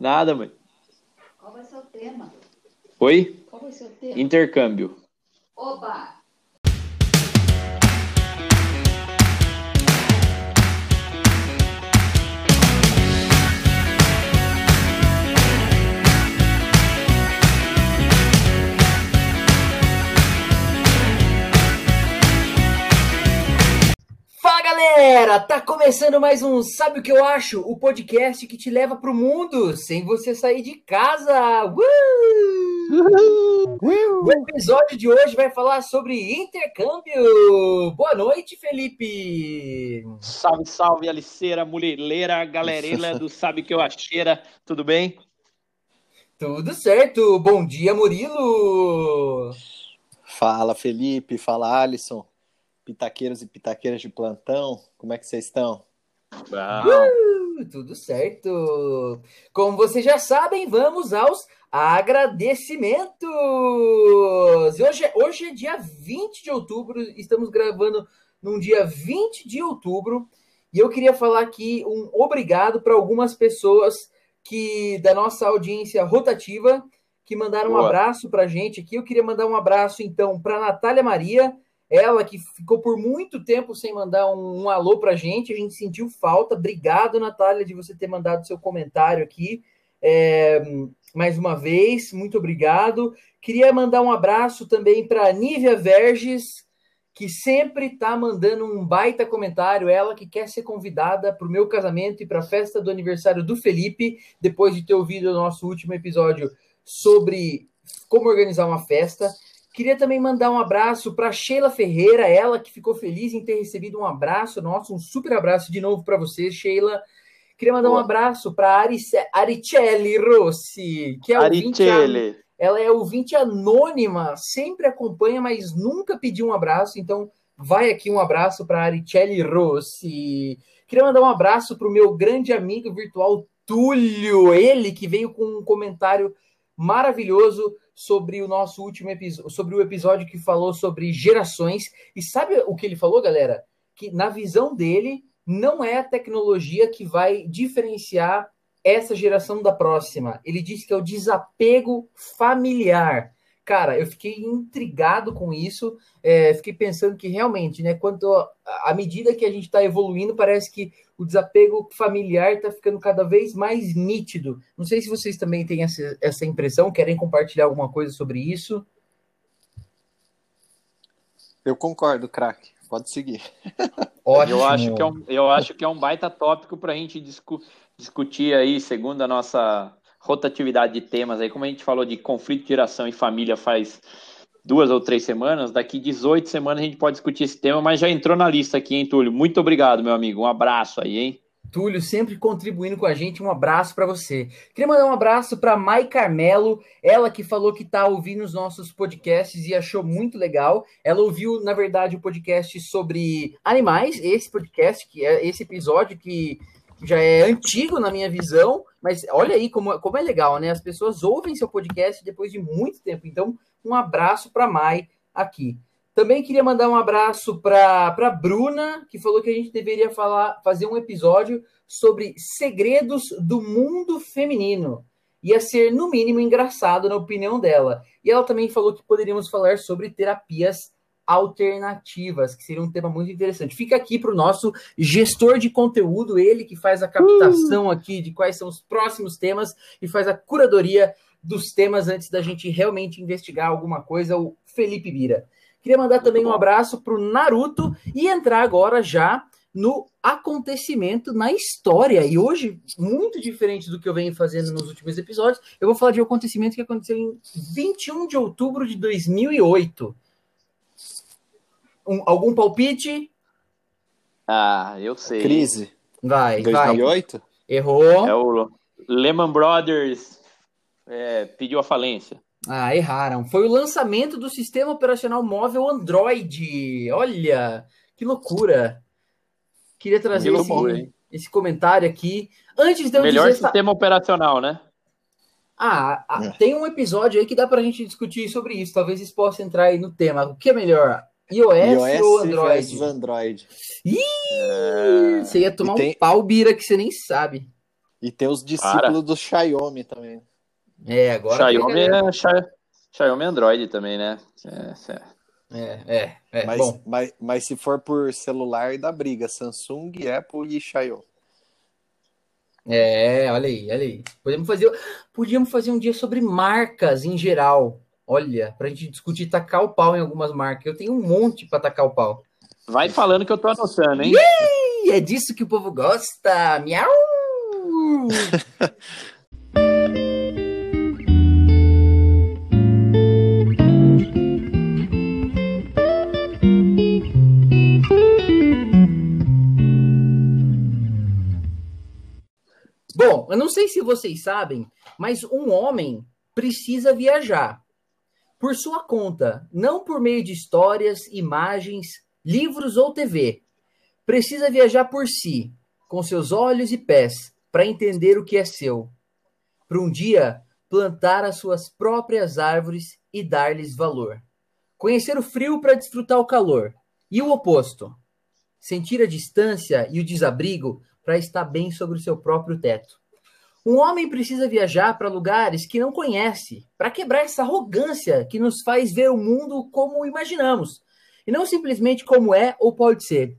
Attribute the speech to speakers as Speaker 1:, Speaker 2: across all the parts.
Speaker 1: Nada, mãe.
Speaker 2: Qual vai ser o tema?
Speaker 1: Oi?
Speaker 2: Qual vai ser o tema?
Speaker 1: Intercâmbio.
Speaker 2: Oba!
Speaker 3: Fala galera, tá começando mais um Sabe o que eu acho? O podcast que te leva pro mundo sem você sair de casa. Uh! O episódio de hoje vai falar sobre intercâmbio. Boa noite, Felipe.
Speaker 1: Salve, salve, aliceira, mulherleira, galerela do Sabe Que Eu Acheira. Tudo bem?
Speaker 3: Tudo certo. Bom dia, Murilo.
Speaker 4: Fala, Felipe. Fala, Alisson. Pitaqueiros e pitaqueiras de plantão, como é que vocês estão?
Speaker 3: Uh, tudo certo. Como vocês já sabem, vamos aos agradecimentos. Hoje, é- hoje é dia 20 de outubro, estamos gravando num dia 20 de outubro, e eu queria falar aqui um obrigado para algumas pessoas que da nossa audiência rotativa que mandaram um
Speaker 1: Boa.
Speaker 3: abraço para a gente aqui. Eu queria mandar um abraço então para Natália Maria, ela que ficou por muito tempo sem mandar um, um alô pra gente, a gente sentiu falta. Obrigado, Natália, de você ter mandado seu comentário aqui. É, mais uma vez, muito obrigado. Queria mandar um abraço também para Nívia Verges, que sempre está mandando um baita comentário. Ela que quer ser convidada para o meu casamento e para a festa do aniversário do Felipe, depois de ter ouvido o nosso último episódio sobre como organizar uma festa. Queria também mandar um abraço para Sheila Ferreira, ela que ficou feliz em ter recebido um abraço nosso, um super abraço de novo para você, Sheila. Queria mandar um
Speaker 1: Boa.
Speaker 3: abraço para Aricelli Rossi, que é ouvinte,
Speaker 1: Arichele.
Speaker 3: ela é ouvinte anônima, sempre acompanha, mas nunca pediu um abraço, então vai aqui um abraço para Aricelli Rossi. Queria mandar um abraço para o meu grande amigo virtual Túlio, ele que veio com um comentário maravilhoso sobre o nosso último episódio, sobre o episódio que falou sobre gerações. E sabe o que ele falou, galera? Que na visão dele, não é a tecnologia que vai diferenciar essa geração da próxima. Ele disse que é o desapego familiar. Cara, eu fiquei intrigado com isso. é, fiquei pensando que realmente, né, quanto a- à medida que a gente está evoluindo, parece que o desapego familiar está ficando cada vez mais nítido. Não sei se vocês também têm essa, essa impressão, querem compartilhar alguma coisa sobre isso.
Speaker 4: Eu concordo, craque. Pode seguir.
Speaker 3: Ótimo.
Speaker 1: Eu acho, que é um, eu acho que é um baita tópico para a gente discu- discutir aí, segundo a nossa rotatividade de temas aí, como a gente falou de conflito de geração e família faz duas ou três semanas, daqui 18 semanas a gente pode discutir esse tema, mas já entrou na lista aqui, hein, Túlio? Muito obrigado, meu amigo. Um abraço aí, hein?
Speaker 3: Túlio sempre contribuindo com a gente. Um abraço para você. Queria mandar um abraço para Mai Carmelo, ela que falou que está ouvindo os nossos podcasts e achou muito legal. Ela ouviu, na verdade, o podcast sobre animais, esse podcast, que é esse episódio que já é antigo na minha visão, mas olha aí como, como é legal, né? As pessoas ouvem seu podcast depois de muito tempo. Então, um abraço para Mai aqui. Também queria mandar um abraço para Bruna, que falou que a gente deveria falar, fazer um episódio sobre segredos do mundo feminino. Ia ser, no mínimo, engraçado, na opinião dela. E ela também falou que poderíamos falar sobre terapias alternativas, que seria um tema muito interessante. Fica aqui para o nosso gestor de conteúdo, ele que faz a captação aqui de quais são os próximos temas e faz a curadoria dos temas antes da gente realmente investigar alguma coisa, o Felipe Bira. Queria mandar também um abraço para o Naruto e entrar agora já no acontecimento na história. E hoje, muito diferente do que eu venho fazendo nos últimos episódios, eu vou falar de um acontecimento que aconteceu em 21 de outubro de 2008. Um- algum palpite?
Speaker 1: Ah, eu sei.
Speaker 4: Crise.
Speaker 3: Vai, vai.
Speaker 4: 2008?
Speaker 3: Errou.
Speaker 1: É o Lehman Brothers é, pediu a falência.
Speaker 3: Ah, erraram. Foi o lançamento do sistema operacional móvel Android. Olha, que loucura. Queria trazer
Speaker 1: Que
Speaker 3: esse,
Speaker 1: loucura, hein?
Speaker 3: esse comentário aqui. Antes de eu
Speaker 1: Melhor
Speaker 3: dizer... essa-
Speaker 1: sistema operacional, né?
Speaker 3: Ah, ah,
Speaker 4: É.
Speaker 3: tem um episódio aí que dá pra gente discutir sobre isso. Talvez isso possa entrar aí no tema. O que é melhor? iOS,
Speaker 4: iOS
Speaker 3: ou Android?
Speaker 4: Android.
Speaker 3: Ih, você ia tomar
Speaker 4: tem-
Speaker 3: um pau, Bira, que você nem sabe.
Speaker 4: E tem os discípulos do Xiaomi também.
Speaker 3: É, agora.
Speaker 1: Xiaomi
Speaker 3: pega-
Speaker 1: é, Xi- Xiaomi é Android também, né? É, é.
Speaker 3: É, é, é.
Speaker 4: Mas,
Speaker 3: Bom,
Speaker 4: mas, mas se for por celular, dá briga. Samsung, Apple e Xiaomi.
Speaker 3: é, olha aí, olha aí. Podemos fazer, podíamos fazer um dia sobre marcas em geral. Olha, pra gente discutir tacar o pau em algumas marcas. Eu tenho um monte pra tacar o pau.
Speaker 1: Vai falando que eu tô anotando, hein?
Speaker 3: É disso que o povo gosta. Miau! Bom, eu não sei se vocês sabem, mas um homem precisa viajar por sua conta, não por meio de histórias, imagens, livros ou TV. Precisa viajar por si, com seus olhos e pés, para entender o que é seu. Para um dia plantar as suas próprias árvores e dar-lhes valor. Conhecer o frio para desfrutar o calor. E o oposto. Sentir a distância e o desabrigo para estar bem sobre o seu próprio teto. Um homem precisa viajar para lugares que não conhece, para quebrar essa arrogância que nos faz ver o mundo como imaginamos, e não simplesmente como é ou pode ser,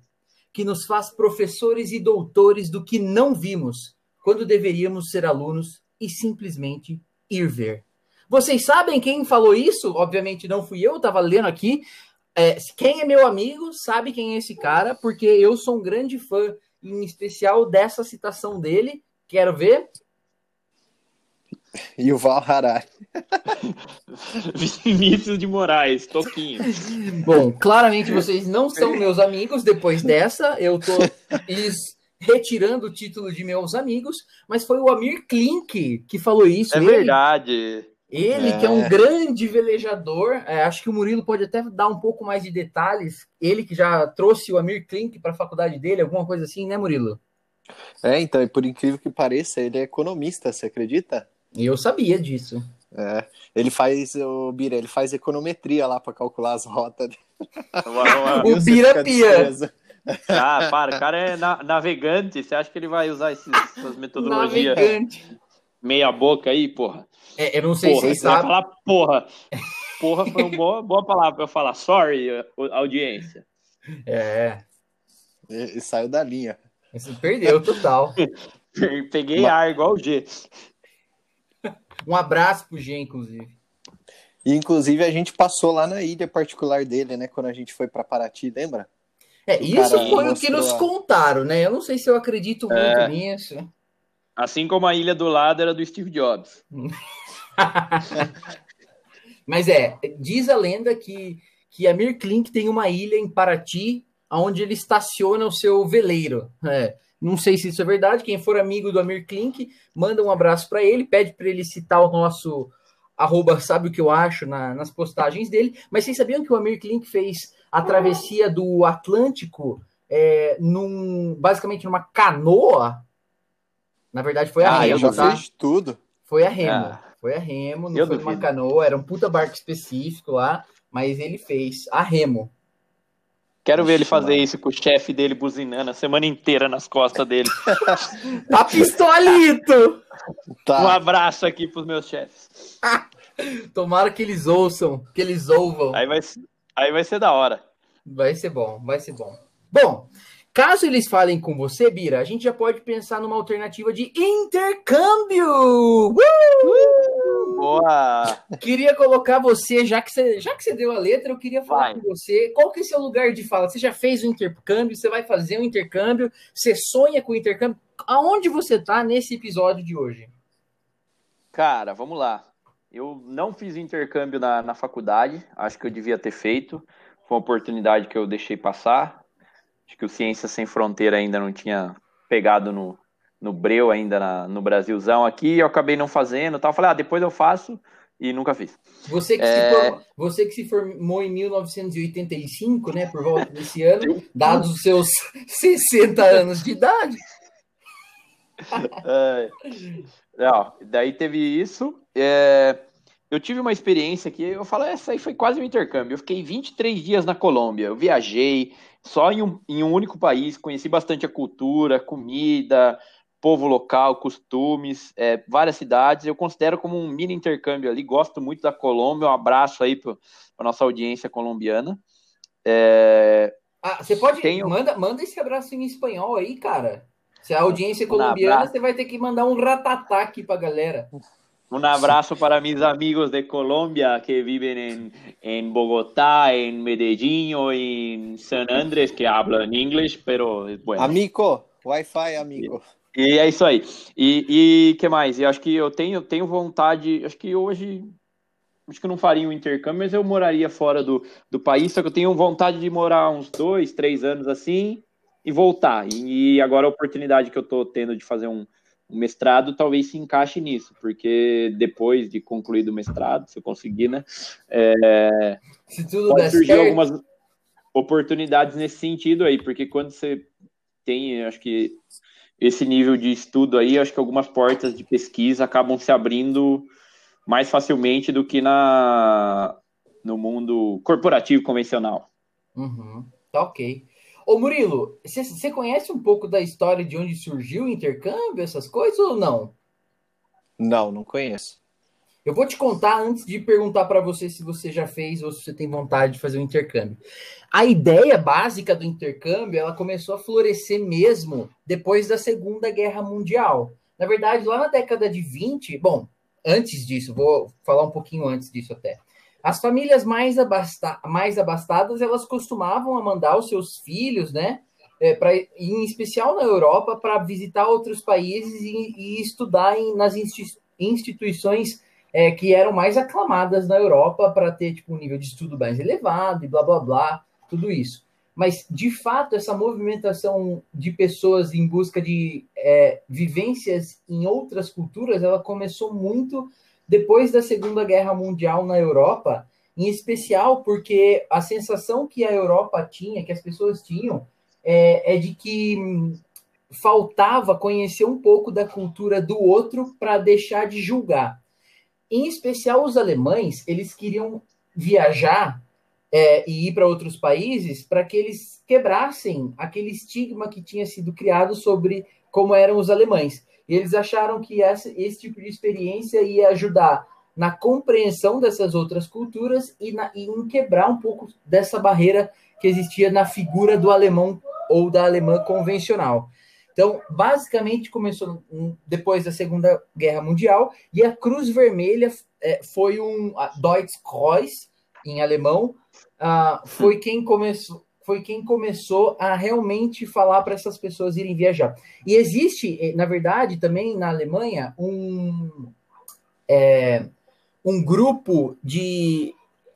Speaker 3: que nos faz professores e doutores do que não vimos, quando deveríamos ser alunos e simplesmente ir ver. Vocês sabem quem falou isso? Obviamente não fui eu, estava lendo aqui. É, quem é meu amigo sabe quem é esse cara, porque eu sou um grande fã, em especial dessa citação dele. Quero ver.
Speaker 4: E o Val Harari.
Speaker 1: Vinícius de Moraes, Toquinho.
Speaker 3: Bom, claramente vocês não são meus amigos depois dessa. Eu tô lhes retirando o título de meus amigos, mas foi o Amir Klink que falou isso.
Speaker 1: É
Speaker 3: Ele-
Speaker 1: verdade.
Speaker 3: Ele,
Speaker 4: É.
Speaker 3: que é um grande velejador, é, acho que o Murilo pode até dar um pouco mais de detalhes. Ele que já trouxe o Amir Klink para a faculdade dele, alguma coisa assim, né, Murilo?
Speaker 4: É, então, e por incrível que pareça, ele é economista, você acredita?
Speaker 3: E eu sabia disso.
Speaker 4: É. Ele faz, o Bira, ele faz econometria lá para calcular as rotas.
Speaker 3: O Bira Pia.
Speaker 1: Ah, para, o cara é na- navegante. Você acha que ele vai usar esses- essas metodologias
Speaker 3: Navegante.
Speaker 1: meia boca aí, porra?
Speaker 3: É, eu não sei
Speaker 1: Porra,
Speaker 3: se vocês sabem.
Speaker 1: falar porra. Porra foi uma boa, boa palavra pra eu falar. Sorry, audiência.
Speaker 3: É,
Speaker 4: E, e saiu da linha.
Speaker 3: você perdeu total.
Speaker 1: Peguei ar igual o G.
Speaker 3: Um abraço pro G, inclusive.
Speaker 4: E, inclusive, a gente passou lá na ilha particular dele, né? Quando a gente foi para Paraty, lembra?
Speaker 3: É,
Speaker 4: O
Speaker 3: isso foi o que nos contaram, né? Eu não sei se eu acredito muito
Speaker 1: É.
Speaker 3: nisso.
Speaker 1: Assim como a ilha do lado era do Steve Jobs.
Speaker 3: Mas é, diz a lenda que, que Amir Klink tem uma ilha em Paraty, onde ele estaciona o seu veleiro. É, não sei se isso é verdade. Quem for amigo do Amir Klink, manda um abraço para ele, pede para ele citar o nosso arroba sabe o que eu acho na- nas postagens dele. Mas vocês sabiam que o Amir Klink fez a travessia do Atlântico é, num, basicamente numa canoa? Na verdade, foi a
Speaker 4: ah, eu
Speaker 3: remo,
Speaker 4: já
Speaker 3: tá?
Speaker 4: fiz tudo.
Speaker 3: Foi a remo.
Speaker 1: Ah.
Speaker 3: Foi a remo, não
Speaker 1: Eu
Speaker 3: foi uma canoa, era um puta barco específico lá, mas ele fez a remo.
Speaker 1: Quero ver ele fazer
Speaker 4: mano.
Speaker 1: isso com o chefe dele buzinando a semana inteira nas costas dele.
Speaker 3: Tá pistolito!
Speaker 1: Um
Speaker 4: Tá.
Speaker 1: abraço aqui pros meus chefes.
Speaker 3: Tomara que eles ouçam, que eles ouvam.
Speaker 1: Aí vai, aí vai ser da hora.
Speaker 3: Vai ser bom, vai ser bom. Bom, caso eles falem com você, Bira, a gente já pode pensar numa alternativa de intercâmbio! Uh!
Speaker 1: Boa!
Speaker 3: Queria colocar você, já que você, já que você deu a letra, eu queria falar
Speaker 1: Vai.
Speaker 3: com você. Qual que é seu lugar de fala? Você já fez o intercâmbio? Você vai fazer o intercâmbio? Você sonha com o intercâmbio? Aonde você tá nesse episódio de hoje?
Speaker 1: Cara, vamos lá. Eu não fiz intercâmbio na, na faculdade, acho que eu devia ter feito. Foi uma oportunidade que eu deixei passar. Acho que o Ciência Sem Fronteira ainda não tinha pegado no, no breu ainda na- no Brasilzão aqui, eu acabei não fazendo, tal. Falei, ah, depois eu faço e nunca fiz.
Speaker 3: Você que,
Speaker 1: É.
Speaker 3: se, for- você que se formou em 1985, né, por volta desse ano, dados os seus 60 anos de idade.
Speaker 1: É, não, daí teve isso. É, eu tive uma experiência que eu falo, essa aí foi quase um intercâmbio. Eu fiquei 23 dias na Colômbia. Eu viajei só em um, em um único país, conheci bastante a cultura, comida, povo local, costumes, é, várias cidades. Eu considero como um mini intercâmbio ali. Gosto muito da Colômbia. Um abraço aí para a nossa audiência colombiana. É,
Speaker 3: Ah, você pode.
Speaker 1: Tenho-
Speaker 3: Manda, manda esse abraço em espanhol aí, cara. Se a audiência é colombiana,
Speaker 1: abraço.
Speaker 3: você vai ter que mandar um ratatá aqui pra galera.
Speaker 1: Un abrazo para mis amigos de Colombia que viven en, en Bogotá, en Medellín o en San Andrés que hablan inglés, pero bueno.
Speaker 4: Amigo, Wi-Fi, amigo.
Speaker 1: E é isso aí. E, e que mais? Eu acho que eu tenho, tenho vontade, acho que hoje acho que eu não faria um intercâmbio, mas eu moraria fora do, do país, só que eu tenho vontade de morar uns dois, três anos assim e voltar. E, e agora a oportunidade que eu tô tendo de fazer um, um mestrado talvez se encaixe nisso, porque depois de concluído o mestrado, se eu conseguir, né? é,
Speaker 3: Se tudo
Speaker 1: pode surgir
Speaker 3: certo.
Speaker 1: algumas oportunidades nesse sentido aí, porque quando você tem, acho que esse nível de estudo aí, acho que algumas portas de pesquisa acabam se abrindo mais facilmente do que na no mundo corporativo convencional.
Speaker 3: Uhum, tá ok. Ô Murilo, você- você conhece um pouco da história de onde surgiu o intercâmbio, essas coisas ou não?
Speaker 4: Não, não conheço.
Speaker 3: Eu vou te contar antes de perguntar para você se você já fez ou se você tem vontade de fazer um intercâmbio. A ideia básica do intercâmbio, ela começou a florescer mesmo depois da Segunda Guerra Mundial. Na verdade, lá na década de 20, bom, antes disso, vou falar um pouquinho antes disso até. As famílias mais, abasta mais abastadas, elas costumavam mandar os seus filhos, né, é, pra, em especial na Europa, para visitar outros países e, e estudar em, nas insti- instituições é, que eram mais aclamadas na Europa para ter tipo, um nível de estudo mais elevado e blá blá blá, tudo isso. Mas, de fato, essa movimentação de pessoas em busca de é, vivências em outras culturas, ela começou muito depois da Segunda Guerra Mundial na Europa, em especial porque a sensação que a Europa tinha, que as pessoas tinham, é, é de que faltava conhecer um pouco da cultura do outro para deixar de julgar. Em especial os alemães, eles queriam viajar é, e ir para outros países para que eles quebrassem aquele estigma que tinha sido criado sobre como eram os alemães. E eles acharam que essa, esse tipo de experiência ia ajudar na compreensão dessas outras culturas e, na, e em quebrar um pouco dessa barreira que existia na figura do alemão ou da alemã convencional. Então, basicamente, começou depois da Segunda Guerra Mundial e a Cruz Vermelha é, foi um Deutsche Kreuz em alemão, uh, foi quem começou foi quem começou a realmente falar para essas pessoas irem viajar. E existe, na verdade, também na Alemanha, um, é, um grupo de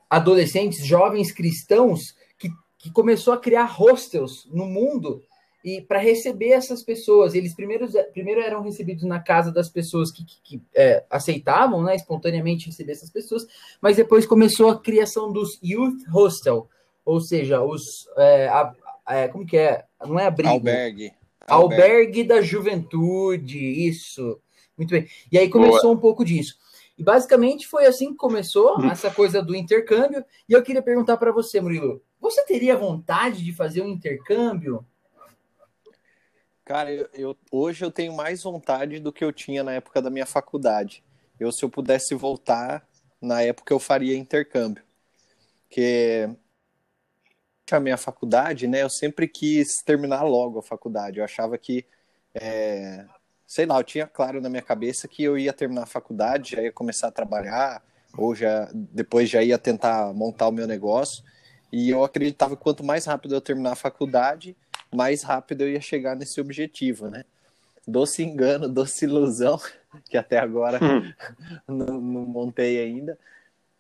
Speaker 3: adolescentes, jovens cristãos, que, que começou a criar hostels no mundo e para receber essas pessoas. Eles primeiro, primeiro eram recebidos na casa das pessoas que, que, que é, aceitavam né, espontaneamente receber essas pessoas, mas depois começou a criação dos Youth Hostel, ou seja, os. É, a, é, como que é? Não é abrigo.
Speaker 4: Albergue.
Speaker 3: Albergue. Albergue da juventude, isso. Muito bem. E aí começou Boa. um pouco disso. E basicamente foi assim que começou essa coisa do intercâmbio. E eu queria perguntar para você, Murilo, você teria vontade de fazer um intercâmbio?
Speaker 4: Cara, eu, eu, hoje eu tenho mais vontade do que eu tinha na época da minha faculdade. Eu, se eu pudesse voltar, na época eu faria intercâmbio. Porque a minha faculdade, né, eu sempre quis terminar logo a faculdade. Eu achava que, é, sei lá, eu tinha claro na minha cabeça que eu ia terminar a faculdade, já ia começar a trabalhar, ou já depois já ia tentar montar o meu negócio. E eu acreditava que quanto mais rápido eu terminar a faculdade, mais rápido eu ia chegar nesse objetivo, né? Doce engano, doce ilusão, que até agora
Speaker 1: Hum.
Speaker 4: não, não montei ainda.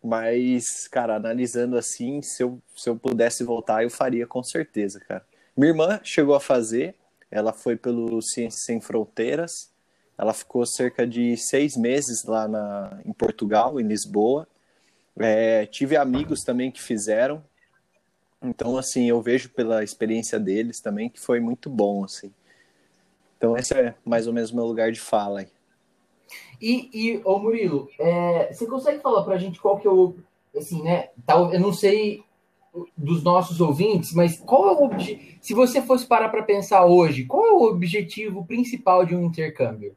Speaker 4: Mas, cara, analisando assim, se eu, se eu pudesse voltar, eu faria com certeza, cara. Minha irmã chegou a fazer, ela foi pelo Ciências Sem Fronteiras, ela ficou cerca de seis meses lá na, em Portugal, em Lisboa. É, tive amigos também que fizeram, então, assim, eu vejo pela experiência deles também que foi muito bom, assim. Então, esse é mais ou menos o meu lugar de fala aí.
Speaker 3: E, e ô Murilo, é, você consegue falar pra gente qual que é o, assim, né, tal, eu não sei dos nossos ouvintes, mas qual é o objetivo? Se você fosse parar para pensar hoje, qual é o objetivo principal de um intercâmbio?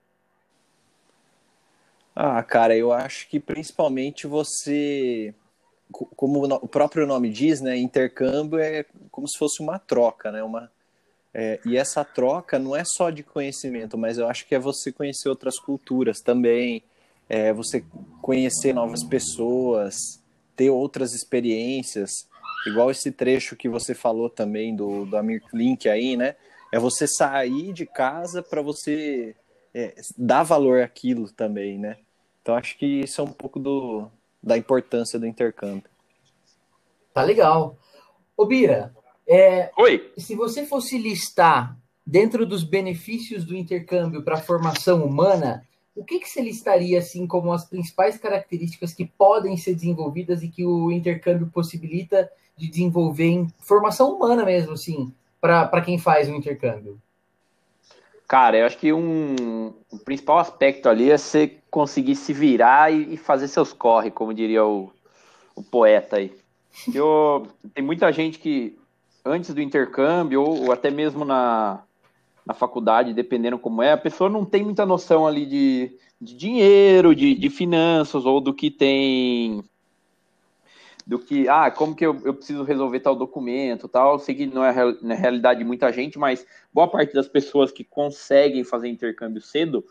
Speaker 4: Ah, cara, eu acho que principalmente você, como o próprio nome diz, né, intercâmbio é como se fosse uma troca, né, uma é, e essa troca não é só de conhecimento, mas eu acho que é você conhecer outras culturas também, é você conhecer novas pessoas, ter outras experiências, igual esse trecho que você falou também do, do Amir Klink aí, né? É você sair de casa para você é, dar valor àquilo também, né? Então acho que isso é um pouco do, da importância do intercâmbio.
Speaker 3: Tá legal. Ô Bira, é,
Speaker 1: Oi.
Speaker 3: se você fosse listar dentro dos benefícios do intercâmbio para a formação humana, o que, que você listaria assim como as principais características que podem ser desenvolvidas e que o intercâmbio possibilita de desenvolver em formação humana mesmo, assim, para quem faz o intercâmbio?
Speaker 1: Cara, eu acho que um, o principal aspecto ali é você conseguir se virar e, e fazer seus corre, como diria o, o poeta aí. Eu, tem muita gente que, antes do intercâmbio, ou, ou até mesmo na, na faculdade, dependendo como é, a pessoa não tem muita noção ali de, de dinheiro, de, de finanças, ou do que tem do que, ah, como que eu, eu preciso resolver tal documento, tal. Sei que não é na realidade de muita gente, mas boa parte das pessoas que conseguem fazer intercâmbio cedo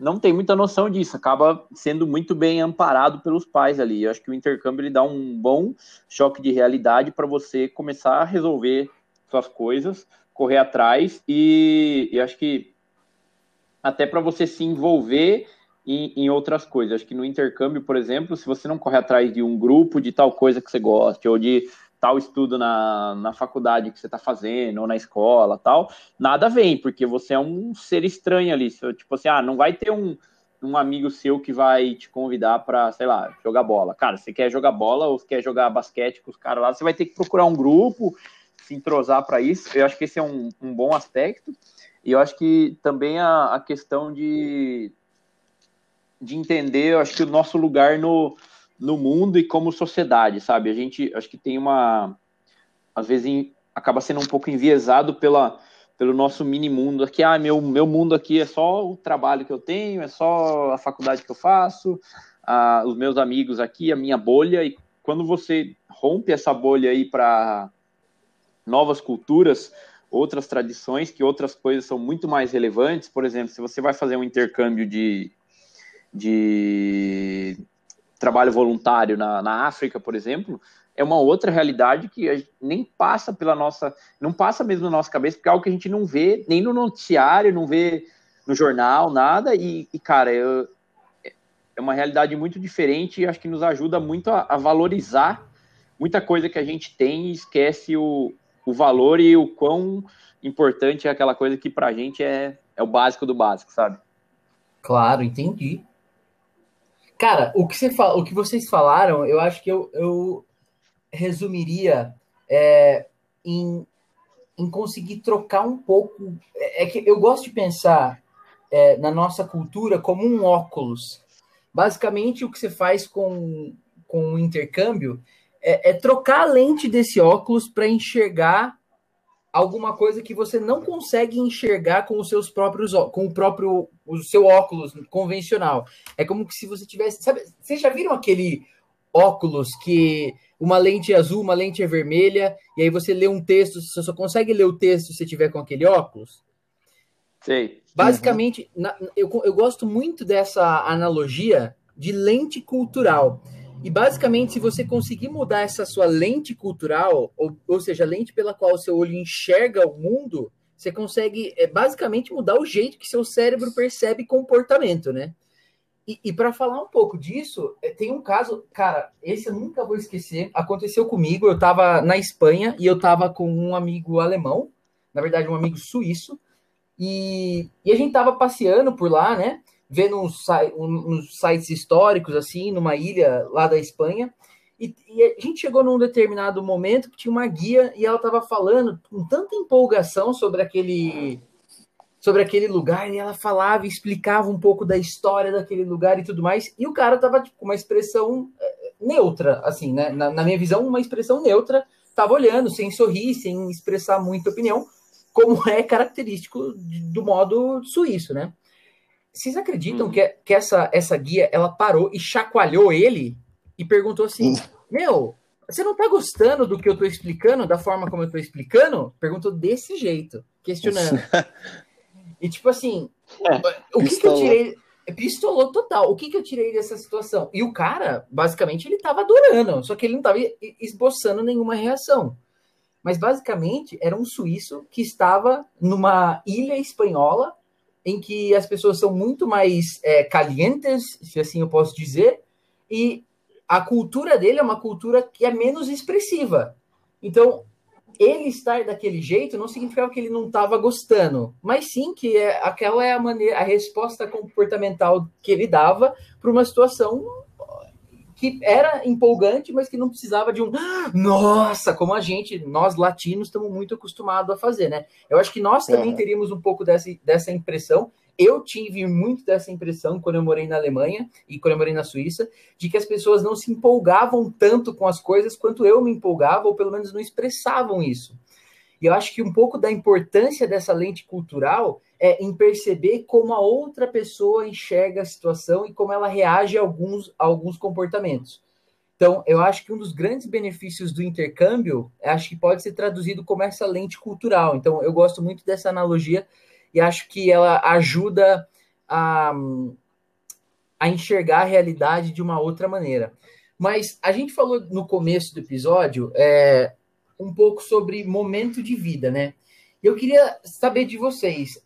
Speaker 1: não tem muita noção disso, acaba sendo muito bem amparado pelos pais ali. Eu acho que o intercâmbio ele dá um bom choque de realidade para você começar a resolver suas coisas, correr atrás e eu acho que até para você se envolver em, em, outras coisas. Acho que no intercâmbio, por exemplo, se você não corre atrás de um grupo de tal coisa que você goste, ou de tal estudo na, na faculdade que você está fazendo, ou na escola tal, nada vem, porque você é um ser estranho ali. Tipo assim, ah, não vai ter um, um amigo seu que vai te convidar para, sei lá, jogar bola. Cara, você quer jogar bola ou quer jogar basquete com os caras lá, você vai ter que procurar um grupo, se entrosar para isso. Eu acho que esse é um, um bom aspecto. E eu acho que também a, a questão de de entender, acho que o nosso lugar no, no mundo e como sociedade, sabe? A gente, acho que tem uma, às vezes acaba sendo um pouco enviesado pela, pelo nosso mini mundo aqui. Ah, meu, meu mundo aqui é só o trabalho que eu tenho, é só a faculdade que eu faço, os meus amigos aqui, a minha bolha. E quando você rompe essa bolha aí para novas culturas, outras tradições, que outras coisas são muito mais relevantes. Por exemplo, se você vai fazer um intercâmbio de de trabalho voluntário na, na África, por exemplo, é uma outra realidade que nem passa pela nossa, não passa mesmo na nossa cabeça, porque é algo que a gente não vê nem no noticiário, não vê no jornal, nada, e, e cara, eu, é uma realidade muito diferente e acho que nos ajuda muito a, a, valorizar muita coisa que a gente tem e esquece o, o valor e o quão importante é aquela coisa que pra gente é, é o básico do básico, sabe?
Speaker 3: Claro, entendi. Cara, o que, você fala, o que vocês falaram, eu acho que eu, eu resumiria é, em, em conseguir trocar um pouco. É, é que eu gosto de pensar é, na nossa cultura como um óculos. Basicamente, o que você faz com, com o intercâmbio é, é trocar a lente desse óculos para enxergar alguma coisa que você não consegue enxergar com os seus próprios com o próprio o seu óculos convencional. É como se você tivesse, sabe, vocês já viram aquele óculos que uma lente é azul, uma lente é vermelha, e aí você lê um texto, você só consegue ler o texto se você tiver com aquele óculos?
Speaker 1: Sei.
Speaker 3: Basicamente, uhum. na, eu, eu gosto muito dessa analogia de lente cultural. E basicamente, se você conseguir mudar essa sua lente cultural, ou, ou seja, a lente pela qual o seu olho enxerga o mundo, você consegue é, basicamente mudar o jeito que seu cérebro percebe comportamento, né? E, e para falar um pouco disso, é, tem um caso, cara, esse eu nunca vou esquecer. Aconteceu comigo, eu estava na Espanha e eu estava com um amigo alemão, na verdade, um amigo suíço, e, e a gente estava passeando por lá, né? Vendo uns, uns sites históricos, assim, numa ilha lá da Espanha. E, e, a gente chegou num determinado momento que tinha uma guia e ela estava falando com tanta empolgação sobre aquele sobre aquele lugar e ela falava e explicava um pouco da história daquele lugar e tudo mais. E o cara tava tipo, com uma expressão eh, neutra, assim, né? Na, na minha visão, uma expressão neutra estava olhando, sem sorrir, sem expressar muita opinião, como é característico do modo suíço, né? Vocês acreditam
Speaker 1: Uhum.
Speaker 3: que, que essa, essa guia ela parou e chacoalhou ele e perguntou assim: Meu, você não tá gostando do que eu tô explicando, da forma como eu tô explicando? Perguntou desse jeito, questionando. E tipo assim,
Speaker 1: É,
Speaker 3: o que, que eu tirei? Pistolou total. O que, que eu tirei dessa situação? E o cara, basicamente, ele tava adorando, só que ele não tava esboçando nenhuma reação. Mas basicamente era um suíço que estava numa ilha espanhola em que as pessoas são muito mais é, calientes, se assim eu posso dizer, e a cultura dele é uma cultura que é menos expressiva. Então, ele estar daquele jeito não significava que ele não estava gostando, mas sim que é, aquela é a maneira, a resposta comportamental que ele dava para uma situação que era empolgante, mas que não precisava de um "Ah, nossa, como a gente, nós latinos, estamos muito acostumados a fazer, né? Eu acho que nós também
Speaker 4: Uhum.
Speaker 3: teríamos um pouco dessa, dessa impressão. Eu tive muito dessa impressão quando eu morei na Alemanha e quando eu morei na Suíça, de que as pessoas não se empolgavam tanto com as coisas quanto eu me empolgava, ou pelo menos não expressavam isso. E eu acho que um pouco da importância dessa lente cultural é em perceber como a outra pessoa enxerga a situação e como ela reage a alguns, a alguns comportamentos. Então, eu acho que um dos grandes benefícios do intercâmbio, acho que pode ser traduzido como essa lente cultural. Então, eu gosto muito dessa analogia e acho que ela ajuda a, a enxergar a realidade de uma outra maneira. Mas a gente falou no começo do episódio é, um pouco sobre momento de vida, né? Eu queria saber de vocês.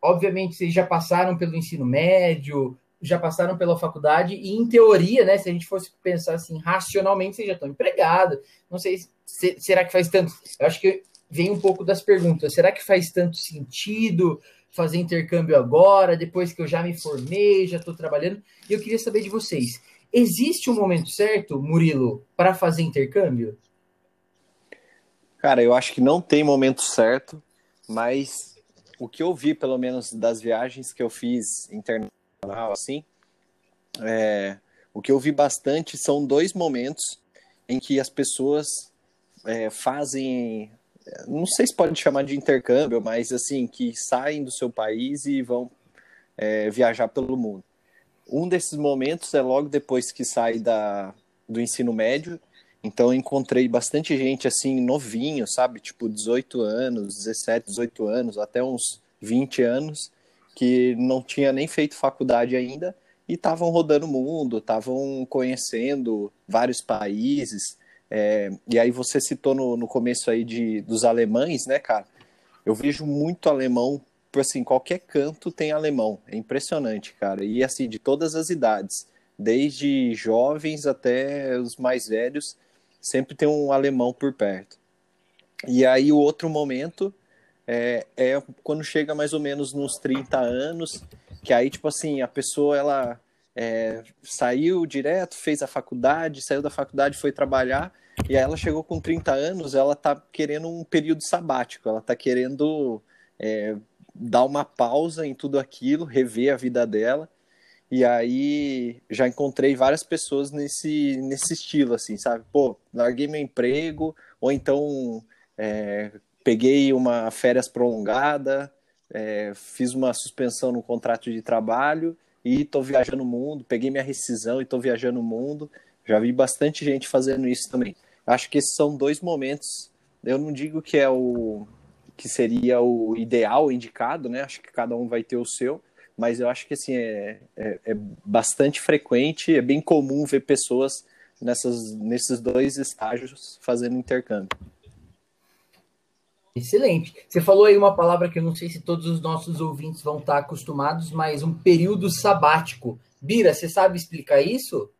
Speaker 3: Obviamente, vocês já passaram pelo ensino médio, já passaram pela faculdade, e em teoria, né? Se a gente fosse pensar assim, racionalmente, vocês já estão empregados. Não sei se, será que faz tanto. Eu acho que vem um pouco das perguntas. Será que faz tanto sentido fazer intercâmbio agora, depois que eu já me formei, já estou trabalhando? E eu queria saber de vocês. Existe um momento certo, Murilo, para fazer intercâmbio?
Speaker 4: Cara, eu acho que não tem momento certo, mas o que eu vi, pelo menos das viagens que eu fiz internacional, assim, é, o que eu vi bastante são dois momentos em que as pessoas é, fazem, não sei se pode chamar de intercâmbio, mas assim, que saem do seu país e vão é, viajar pelo mundo. Um desses momentos é logo depois que sai da, do ensino médio, então eu encontrei bastante gente assim, novinho, sabe? Tipo 18 anos, 17, 18 anos, até uns 20 anos, que não tinha nem feito faculdade ainda e estavam rodando o mundo, estavam conhecendo vários países. É, e aí você citou no, no começo aí de, dos alemães, né, cara? Eu vejo muito alemão, por assim, qualquer canto tem alemão. É impressionante, cara. E assim, de todas as idades, desde jovens até os mais velhos, sempre tem um alemão por perto. E aí o outro momento é, é, quando chega mais ou menos nos 30 anos, que aí, tipo assim, a pessoa, ela é, saiu direto, fez a faculdade, saiu da faculdade, foi trabalhar, e aí ela chegou com 30 anos, ela tá querendo um período sabático, ela tá querendo é, dar uma pausa em tudo aquilo, rever a vida dela, e aí já encontrei várias pessoas nesse, nesse estilo, assim, sabe? Pô, larguei meu emprego, ou então é, peguei uma férias prolongada, é, fiz uma suspensão no contrato de trabalho e estou viajando o mundo, peguei minha rescisão e estou viajando o mundo. Já vi bastante gente fazendo isso também. Acho que esses são dois momentos. Eu não digo que é o que seria o ideal, indicado, né? Acho que cada um vai ter o seu, mas eu acho que assim é, é, é bastante frequente, é bem comum ver pessoas nessas, nesses dois estágios fazendo intercâmbio.
Speaker 3: Excelente. Você falou aí uma palavra que eu não sei se todos os nossos ouvintes vão estar acostumados, mas um período sabático. Bira, você sabe explicar isso?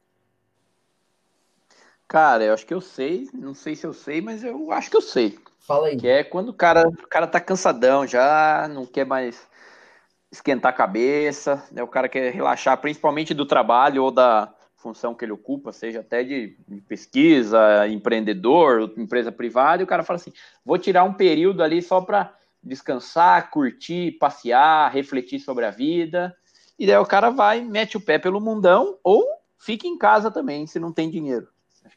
Speaker 1: Cara, eu acho que eu sei, não sei se eu sei, mas eu acho que eu sei.
Speaker 3: Fala aí.
Speaker 1: Que é quando o cara, o cara tá cansadão já, não quer mais esquentar a cabeça, né? O cara quer relaxar, principalmente do trabalho ou da função que ele ocupa, seja até de, de pesquisa, empreendedor, empresa privada, e o cara fala assim: vou tirar um período ali só para descansar, curtir, passear, refletir sobre a vida. E daí o cara vai, mete o pé pelo mundão ou fica em casa também, se não tem dinheiro.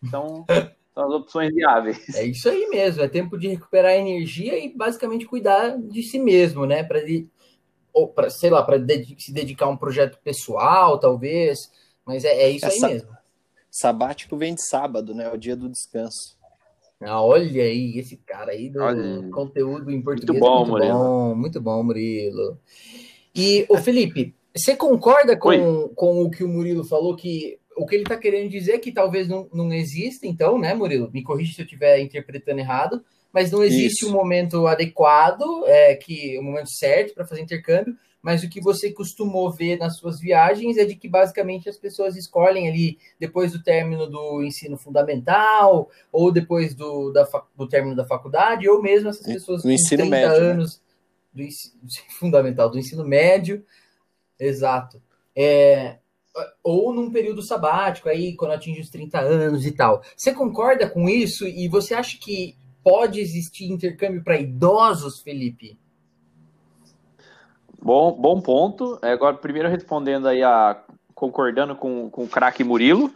Speaker 1: Então, São as opções viáveis.
Speaker 3: É isso aí mesmo, é tempo de recuperar energia e basicamente cuidar de si mesmo, né? Para ou para sei lá, para se dedicar a um projeto pessoal, talvez, mas é, é isso
Speaker 4: Essa-
Speaker 3: aí mesmo.
Speaker 4: Sabático vem de sábado, né? O dia do descanso.
Speaker 3: Ah, olha aí, esse cara aí do
Speaker 1: Olha.
Speaker 3: conteúdo em português.
Speaker 1: bom,
Speaker 3: é muito
Speaker 1: Murilo.
Speaker 3: bom, muito bom, Murilo. E, ô Felipe, você concorda com, com o que o Murilo falou, que o que ele está querendo dizer é que talvez não, não exista, então, né, Murilo? Me corrija se eu estiver interpretando errado, mas não existe
Speaker 4: Isso.
Speaker 3: um momento adequado, é, que o momento certo para fazer intercâmbio, mas o que você costumou ver nas suas viagens é de que basicamente as pessoas escolhem ali depois do término do ensino fundamental, ou depois do, da, do término da faculdade, ou mesmo essas
Speaker 4: No
Speaker 3: pessoas
Speaker 4: ensino médio, né?
Speaker 3: anos do ensino fundamental, do ensino médio, exato. É, ou num período sabático, aí quando atinge os 30 anos e tal. Você concorda com isso? E você acha que pode existir intercâmbio para idosos, Felipe?
Speaker 1: Bom, bom ponto. É, Agora, primeiro respondendo aí a. Concordando com, com o craque Murilo.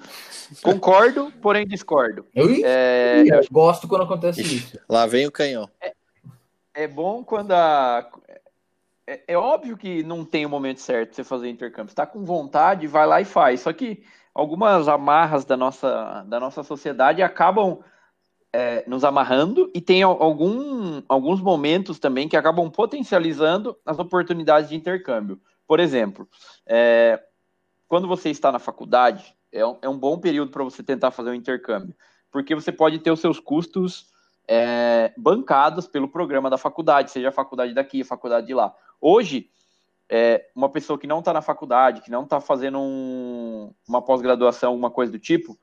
Speaker 1: Concordo, porém discordo.
Speaker 3: Eu,
Speaker 1: É,
Speaker 3: eu gosto quando acontece
Speaker 4: Ixi.
Speaker 3: isso.
Speaker 4: Lá vem o canhão.
Speaker 1: é bom quando a. É, é óbvio que não tem o momento certo de você fazer intercâmbio. Você tá com vontade, vai lá e faz. Só que algumas amarras da nossa, da nossa sociedade acabam é, nos amarrando e tem al- algum, alguns momentos também que acabam potencializando as oportunidades de intercâmbio. Por exemplo, é, quando você está na faculdade, é um, é um bom período para você tentar fazer um intercâmbio, porque você pode ter os seus custos é, bancados pelo programa da faculdade, seja a faculdade daqui, a faculdade de lá. Hoje, é, uma pessoa que não está na faculdade, que não está fazendo um- uma pós-graduação, alguma coisa do tipo,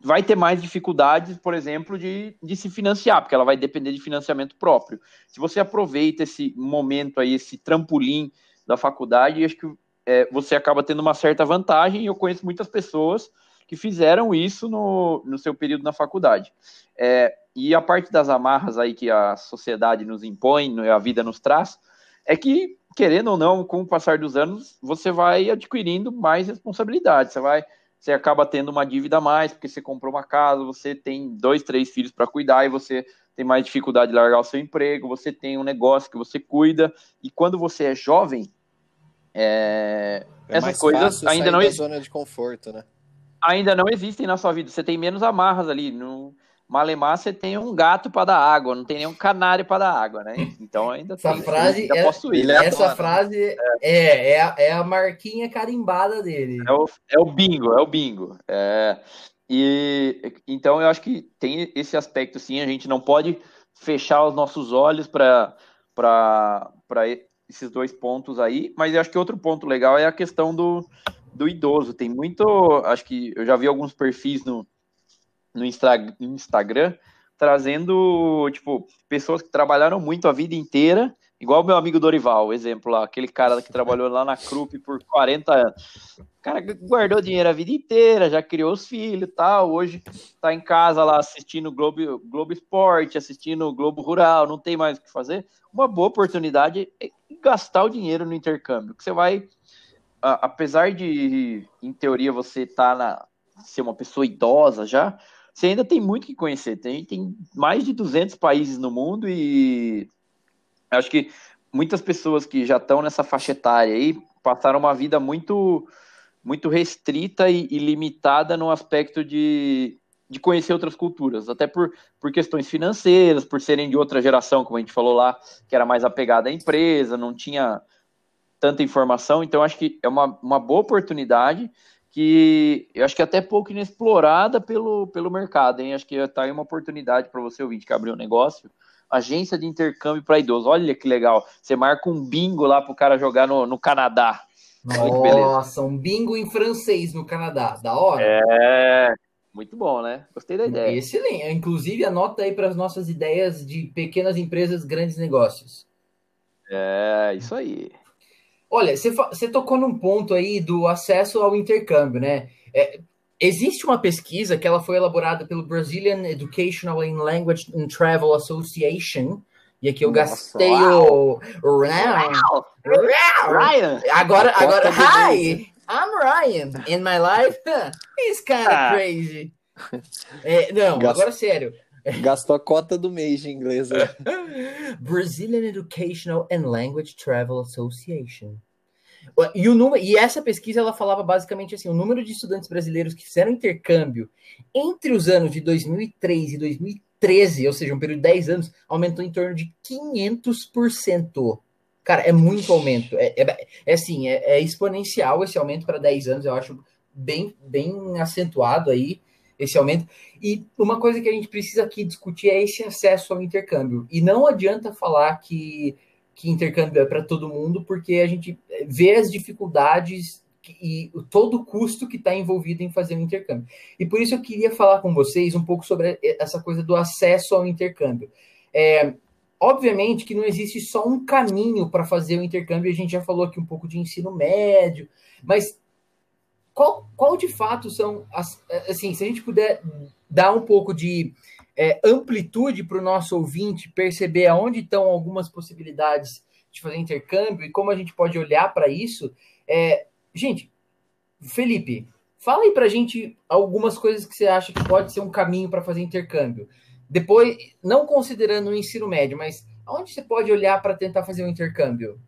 Speaker 1: vai ter mais dificuldades, por exemplo, de, de se financiar, porque ela vai depender de financiamento próprio. Se você aproveita esse momento aí, esse trampolim da faculdade, acho que é, você acaba tendo uma certa vantagem, e eu conheço muitas pessoas que fizeram isso no, no seu período na faculdade. É, e a parte das amarras aí que a sociedade nos impõe, a vida nos traz, é que, querendo ou não, com o passar dos anos, você vai adquirindo mais responsabilidade, você vai você acaba tendo uma dívida a mais, porque você comprou uma casa, você tem dois, três filhos para cuidar e você tem mais dificuldade de largar o seu emprego, você tem um negócio que você cuida, e quando você é jovem, é,
Speaker 4: É
Speaker 1: essas coisas ainda não,
Speaker 4: da
Speaker 1: ex-
Speaker 4: zona de conforto, né?
Speaker 1: ainda não existem na sua vida. Você tem menos amarras ali. No Malemar, você tem um gato para dar água, não tem nenhum canário para dar água, né? Então ainda
Speaker 3: Essa
Speaker 1: tem.
Speaker 3: frase
Speaker 1: ainda
Speaker 3: é-
Speaker 1: posso ir.
Speaker 4: Ele
Speaker 3: Essa
Speaker 4: adora.
Speaker 3: frase é, é, a, é a marquinha carimbada dele.
Speaker 1: É o, é o bingo, é o bingo. É, e então eu acho que tem esse aspecto sim, a gente não pode fechar os nossos olhos para esses dois pontos aí, mas eu acho que outro ponto legal é a questão do, do idoso. Tem muito, acho que eu já vi alguns perfis no, no Instagram trazendo, tipo, pessoas que trabalharam muito a vida inteira, igual meu amigo Dorival, exemplo lá, aquele cara que trabalhou lá na Krupp por 40 anos. O cara guardou dinheiro a vida inteira, já criou os filhos e tal, hoje tá em casa lá assistindo Globo, Globo Esporte, assistindo Globo Rural, não tem mais o que fazer. Uma boa oportunidade é gastar o dinheiro no intercâmbio, que você vai, apesar de, em teoria, você tá na, ser uma pessoa idosa já, você ainda tem muito que conhecer. Tem, tem mais de 200 países no mundo e acho que muitas pessoas que já estão nessa faixa etária aí passaram uma vida muito muito restrita e, e limitada no aspecto de, de conhecer outras culturas, até por, por questões financeiras, por serem de outra geração, como a gente falou lá, que era mais apegada à empresa, não tinha tanta informação, então acho que é uma, uma boa oportunidade que eu acho que é até pouco inexplorada pelo, pelo mercado, hein? Acho que tá aí uma oportunidade para você ouvinte que abriu um negócio. Agência de intercâmbio para idosos. Olha que legal. Você marca um bingo lá pro cara jogar no, no Canadá.
Speaker 3: Nossa, um bingo em francês no Canadá. Da hora.
Speaker 1: É. Muito bom, né? Gostei da ideia.
Speaker 3: Excelente. Inclusive, anota aí para as nossas ideias de pequenas empresas, grandes negócios.
Speaker 1: É, isso aí.
Speaker 3: Olha, você, tocou num ponto aí do acesso ao intercâmbio, né? É, existe uma pesquisa que ela foi elaborada pelo Brazilian Educational and Language and Travel Association, e aqui eu
Speaker 1: Nossa,
Speaker 3: gastei o, o Ryan.
Speaker 1: Ryan!
Speaker 3: Agora, agora, hi, I'm Ryan. In my life, it's kind of
Speaker 1: Ah.
Speaker 3: crazy. É, não, agora sério.
Speaker 4: Gastou a cota do mês de inglês. né?
Speaker 3: Brazilian Educational and Language Travel Association. E, o número, e essa pesquisa ela falava basicamente assim: o número de estudantes brasileiros que fizeram intercâmbio entre os anos de 2003 e 2013, ou seja, um período de 10 anos, aumentou em torno de 500%. Cara, é muito aumento. É, é, é assim, é, é exponencial esse aumento para 10 anos, eu acho bem, bem acentuado aí esse aumento. E uma coisa que a gente precisa aqui discutir é esse acesso ao intercâmbio. E não adianta falar que, que intercâmbio é para todo mundo, porque a gente vê as dificuldades e todo o custo que está envolvido em fazer o intercâmbio. E por isso eu queria falar com vocês um pouco sobre essa coisa do acesso ao intercâmbio. É, obviamente que não existe só um caminho para fazer o intercâmbio, a gente já falou aqui um pouco de ensino médio, mas qual, qual de fato são as. Assim, se a gente puder dar um pouco de é, amplitude para o nosso ouvinte perceber aonde estão algumas possibilidades de fazer intercâmbio e como a gente pode olhar para isso. É, gente, Felipe, fala aí para a gente algumas coisas que você acha que pode ser um caminho para fazer intercâmbio. Depois, não considerando o ensino médio, mas aonde você pode olhar para tentar fazer um intercâmbio?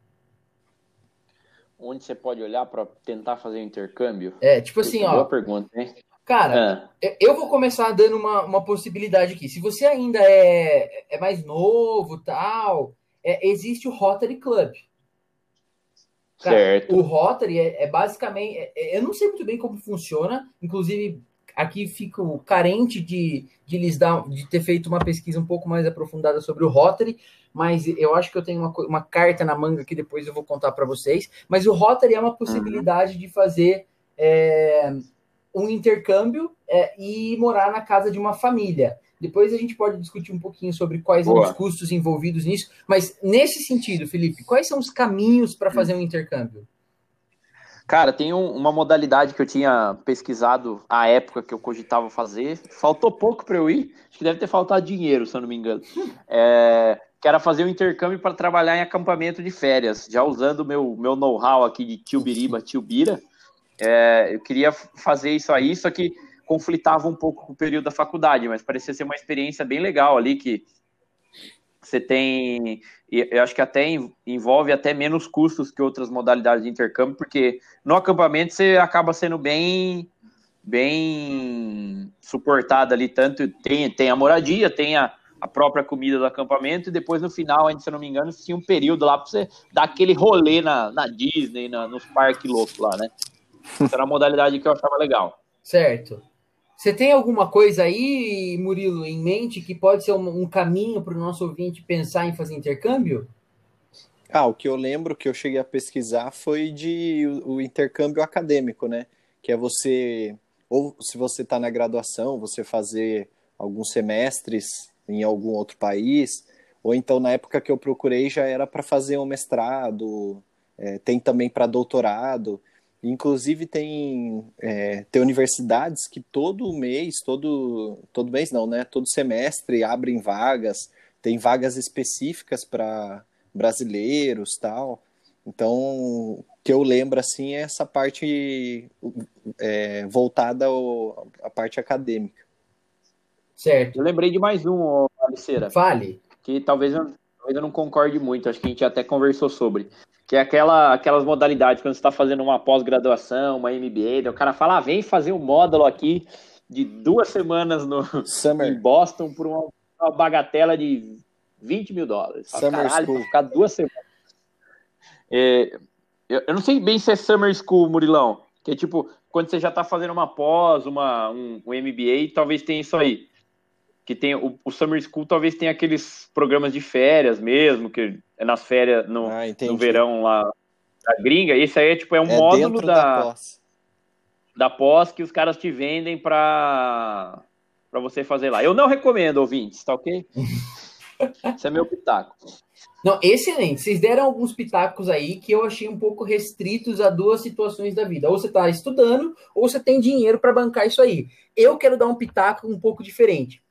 Speaker 1: Onde você pode olhar para tentar fazer um intercâmbio?
Speaker 3: É, tipo assim,
Speaker 1: Boa
Speaker 3: ó.
Speaker 1: Boa pergunta, hein?
Speaker 3: Cara, ah. eu vou começar dando uma, uma possibilidade aqui. Se você ainda é, é mais novo tal, é, existe o Rotary Club. Cara,
Speaker 1: certo.
Speaker 3: O Rotary é, é basicamente. É, eu não sei muito bem como funciona, inclusive aqui fico carente de, de lhes dar, de ter feito uma pesquisa um pouco mais aprofundada sobre o Rotary, mas eu acho que eu tenho uma, uma carta na manga que depois eu vou contar para vocês. Mas o Rotary é uma possibilidade uhum. de fazer é, um intercâmbio é, e morar na casa de uma família. Depois a gente pode discutir um pouquinho sobre quais Boa. são os custos envolvidos nisso, mas nesse sentido, Felipe, quais são os caminhos para fazer um intercâmbio?
Speaker 1: Cara, tem um, uma modalidade que eu tinha pesquisado à época que eu cogitava fazer. Faltou pouco para eu ir, acho que deve ter faltado dinheiro, se eu não me engano. É, que era fazer um intercâmbio para trabalhar em acampamento de férias, já usando o meu, meu know-how aqui de Tilbiriba, Tilbira. É, eu queria fazer isso aí, só que conflitava um pouco com o período da faculdade, mas parecia ser uma experiência bem legal ali, que você tem, eu acho que até envolve até menos custos que outras modalidades de intercâmbio, porque no acampamento você acaba sendo bem bem suportado ali, tanto tem, tem a moradia, tem a, a própria comida do acampamento, e depois no final, ainda, se eu não me engano, tinha um período lá para você dar aquele rolê na, na Disney, na, nos parques loucos lá, né? Essa era a modalidade que eu achava legal.
Speaker 3: Certo. Você tem alguma coisa aí, Murilo, em mente que pode ser um, um caminho para o nosso ouvinte pensar em fazer intercâmbio?
Speaker 4: Ah, o que eu lembro que eu cheguei a pesquisar foi de o, o intercâmbio acadêmico, né? Que é você, ou se você está na graduação, você fazer alguns semestres em algum outro país, ou então na época que eu procurei já era para fazer um mestrado, é, tem também para doutorado. Inclusive tem, é, tem universidades que todo mês, todo, todo mês não, né? Todo semestre abrem vagas, tem vagas específicas para brasileiros tal. Então, o que eu lembro assim é essa parte é, voltada ao, à parte acadêmica.
Speaker 3: Certo.
Speaker 1: Eu lembrei de mais um, Aliceira.
Speaker 3: Fale.
Speaker 1: Que talvez eu, talvez eu não concorde muito, acho que a gente até conversou sobre que é aquela, aquelas modalidades, quando você está fazendo uma pós-graduação, uma MBA, o cara fala, ah, vem fazer um módulo aqui de duas semanas no,
Speaker 4: Summer.
Speaker 1: em Boston por uma, uma bagatela de 20 mil dólares.
Speaker 4: Summer
Speaker 1: Caralho,
Speaker 4: School.
Speaker 1: ficar duas semanas. É, eu, eu não sei bem se é Summer School, Murilão, que é tipo, quando você já está fazendo uma pós, uma, um, um MBA, talvez tenha isso aí que tem o, o, Summer School talvez tenha aqueles programas de férias mesmo, que é nas férias, no,
Speaker 4: Ah,
Speaker 1: no verão lá da gringa. Esse aí é tipo é um
Speaker 4: É
Speaker 1: módulo da,
Speaker 4: da pós.
Speaker 1: da pós que os caras te vendem para para você fazer lá. Eu não recomendo, ouvintes, tá ok? Esse é meu pitaco.
Speaker 3: Não, excelente. Vocês deram alguns pitacos aí que eu achei um pouco restritos a duas situações da vida. Ou você está estudando, ou você tem dinheiro para bancar isso aí. Eu quero dar um pitaco um pouco diferente.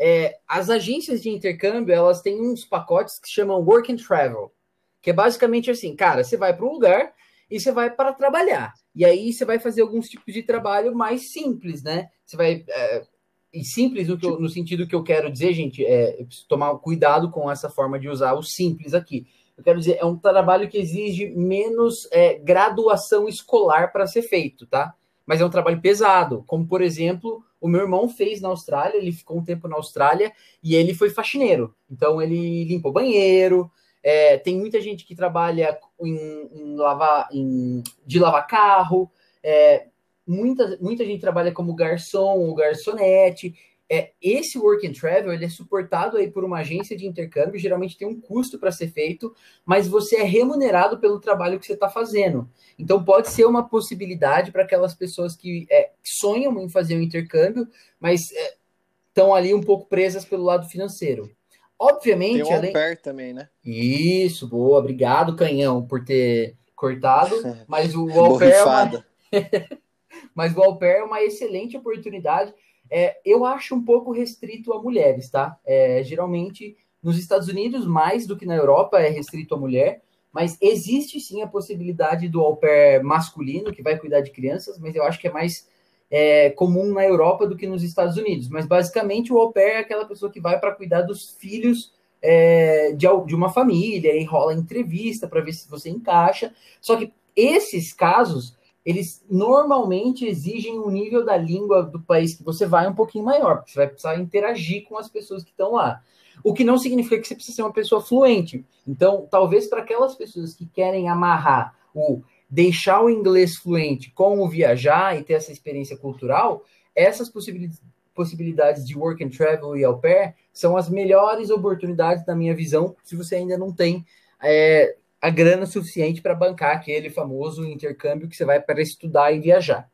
Speaker 3: É, as agências de intercâmbio elas têm uns pacotes que chamam work and travel, que é basicamente assim, cara, você vai para um lugar e você vai para trabalhar. E aí você vai fazer alguns tipos de trabalho mais simples, né? Você vai é, e simples no, eu, no, sentido que eu quero dizer, gente, é tomar cuidado com essa forma de usar o simples aqui. Eu quero dizer, é um trabalho que exige menos é, graduação escolar para ser feito, tá? Mas é um trabalho pesado, como por exemplo, o meu irmão fez na Austrália, ele ficou um tempo na Austrália e ele foi faxineiro. Então ele limpou banheiro. É, tem muita gente que trabalha em, em lavar, em, de lavar carro. É, muita, muita gente trabalha como garçom ou garçonete. É, esse work and travel ele é suportado aí por uma agência de intercâmbio, geralmente tem um custo para ser feito, mas você é remunerado pelo trabalho que você está fazendo. Então pode ser uma possibilidade para aquelas pessoas que é, sonham em fazer o um intercâmbio, mas estão é, ali um pouco presas pelo lado financeiro. Obviamente.
Speaker 4: Tem o além... também, né?
Speaker 3: Isso, boa, obrigado, Canhão, por ter cortado. Mas o au pair, é mas o au pair é uma excelente oportunidade é, eu acho um pouco restrito a mulheres, tá? É, geralmente, nos Estados Unidos, mais do que na Europa, é restrito a mulher, mas existe sim a possibilidade do au pair masculino, que vai cuidar de crianças, mas eu acho que é mais é, comum na Europa do que nos Estados Unidos. Mas basicamente, o au pair é aquela pessoa que vai para cuidar dos filhos é, de, de uma família, e rola entrevista para ver se você encaixa. Só que esses casos eles normalmente exigem um nível da língua do país que você vai um pouquinho maior, porque você vai precisar interagir com as pessoas que estão lá. O que não significa que você precisa ser uma pessoa fluente. Então, talvez para aquelas pessoas que querem amarrar o deixar o inglês fluente com o viajar e ter essa experiência cultural, essas possibilidades de work and travel e au pair são as melhores oportunidades, na minha visão, se você ainda não tem é, a grana suficiente para bancar aquele famoso intercâmbio que você vai para estudar e viajar.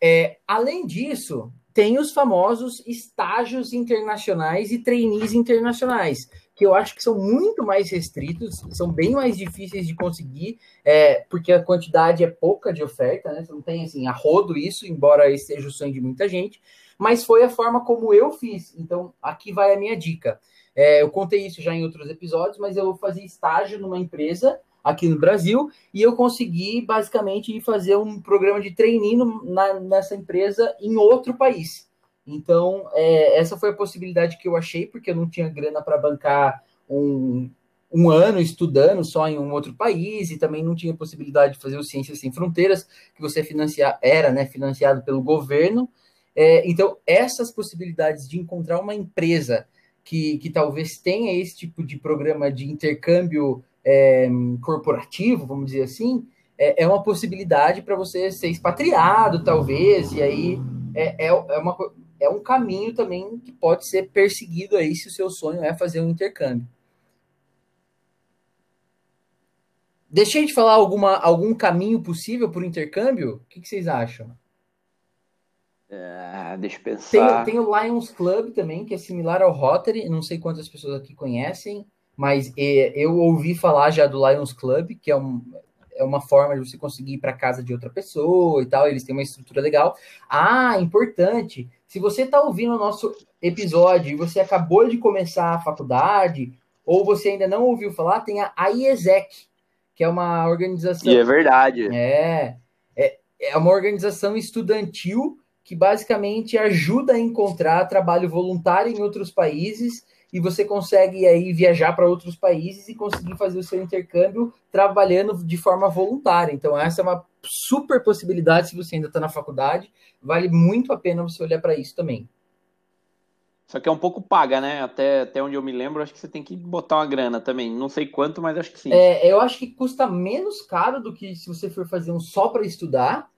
Speaker 3: É, além disso, tem os famosos estágios internacionais e trainees internacionais, que eu acho que são muito mais restritos, são bem mais difíceis de conseguir, é, porque a quantidade é pouca de oferta, né? Você não tem assim a rodo isso, embora esse seja o sonho de muita gente, mas foi a forma como eu fiz. Então, aqui vai a minha dica. É, eu contei isso já em outros episódios, mas eu fazia estágio numa empresa aqui no Brasil e eu consegui basicamente fazer um programa de treininho na, nessa empresa em outro país. Então, é, essa foi a possibilidade que eu achei, porque eu não tinha grana para bancar um, um ano estudando só em um outro país e também não tinha possibilidade de fazer o Ciências Sem Fronteiras, que você financia, era né, financiado pelo governo. É, então, essas possibilidades de encontrar uma empresa que, que talvez tenha esse tipo de programa de intercâmbio é, corporativo, vamos dizer assim, é, é uma possibilidade para você ser expatriado, talvez, e aí é, é, é, uma, é um caminho também que pode ser perseguido aí se o seu sonho é fazer um intercâmbio. Deixei de falar alguma, algum caminho possível o intercâmbio? O que, que vocês acham?
Speaker 1: É, deixa eu pensar.
Speaker 3: Tem, tem, o Lions Club também, que é similar ao Rotary. Não sei quantas pessoas aqui conhecem, mas é, eu ouvi falar já do Lions Club, que é, um, é uma forma de você conseguir ir para casa de outra pessoa e tal. Eles têm uma estrutura legal. Ah, importante. Se você está ouvindo o nosso episódio e você acabou de começar a faculdade, ou você ainda não ouviu falar, tem a IESEC, que é uma organização.
Speaker 1: E é verdade.
Speaker 3: É. É, é uma organização estudantil que basicamente ajuda a encontrar trabalho voluntário em outros países e você consegue aí viajar para outros países e conseguir fazer o seu intercâmbio trabalhando de forma voluntária. Então essa é uma super possibilidade se você ainda está na faculdade, vale muito a pena você olhar para isso também.
Speaker 1: Só que é um pouco paga, né? Até, até onde eu me lembro, acho que você tem que botar uma grana também. Não sei quanto, mas acho que sim.
Speaker 3: É, eu acho que custa menos caro do que se você for fazer um só para estudar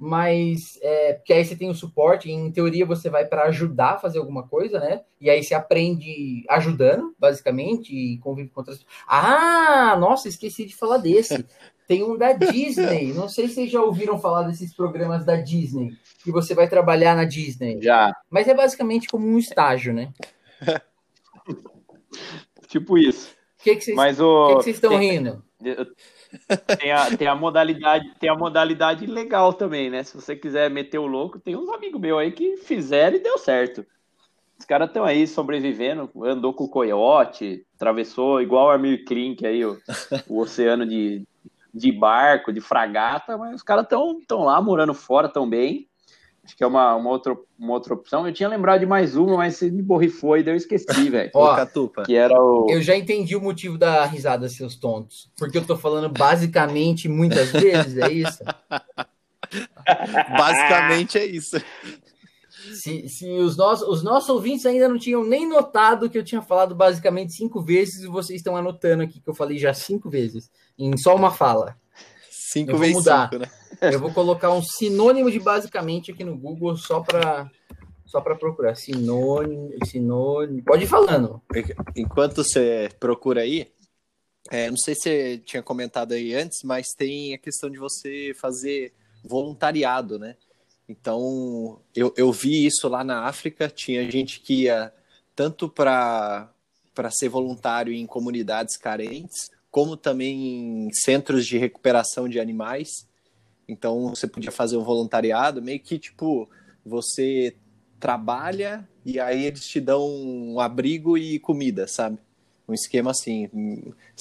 Speaker 3: mas é, porque aí você tem o suporte, em teoria você vai para ajudar a fazer alguma coisa, né? E aí você aprende ajudando, basicamente, e convive com outras Ah, nossa, esqueci de falar desse. Tem um da Disney. Não sei se vocês já ouviram falar desses programas da Disney, que você vai trabalhar na Disney.
Speaker 1: Já.
Speaker 3: Mas é basicamente como um estágio, né?
Speaker 1: tipo isso.
Speaker 3: O que, que vocês Mas o... que que vocês estão rindo?
Speaker 1: Tem a, tem a modalidade, tem a modalidade legal também, né? Se você quiser meter o louco, tem uns amigos meus aí que fizeram e deu certo. Os caras estão aí sobrevivendo, andou com o coiote, atravessou igual o Armir Klink aí, o, o oceano de, de barco, de fragata, mas os caras estão tão lá morando fora tão bem. Acho que é uma, uma, outra, uma outra opção. Eu tinha lembrado de mais uma, mas você me borrifou e daí eu esqueci, velho.
Speaker 3: Ó,
Speaker 4: Catupa.
Speaker 1: Que era o.
Speaker 3: Eu já entendi o motivo da risada, seus tontos. Porque eu tô falando basicamente muitas vezes, é isso?
Speaker 4: Basicamente é isso.
Speaker 3: Se, se os, nossos, os nossos ouvintes ainda não tinham nem notado que eu tinha falado basicamente cinco vezes, e vocês estão anotando aqui que eu falei já cinco vezes, em só uma fala.
Speaker 4: Cinco vezes
Speaker 3: mudar.
Speaker 4: cinco, né?
Speaker 3: Eu vou colocar um sinônimo de basicamente aqui no Google só para só para procurar. Sinônimo, sinônimo. Pode ir falando.
Speaker 4: Enquanto você procura aí, é, não sei se você tinha comentado aí antes, mas tem a questão de você fazer voluntariado, né? Então, eu, eu vi isso lá na África, tinha gente que ia tanto para ser voluntário em comunidades carentes, como também em centros de recuperação de animais. Então, você podia fazer um voluntariado, meio que tipo, você trabalha e aí eles te dão um abrigo e comida, sabe? Um esquema assim.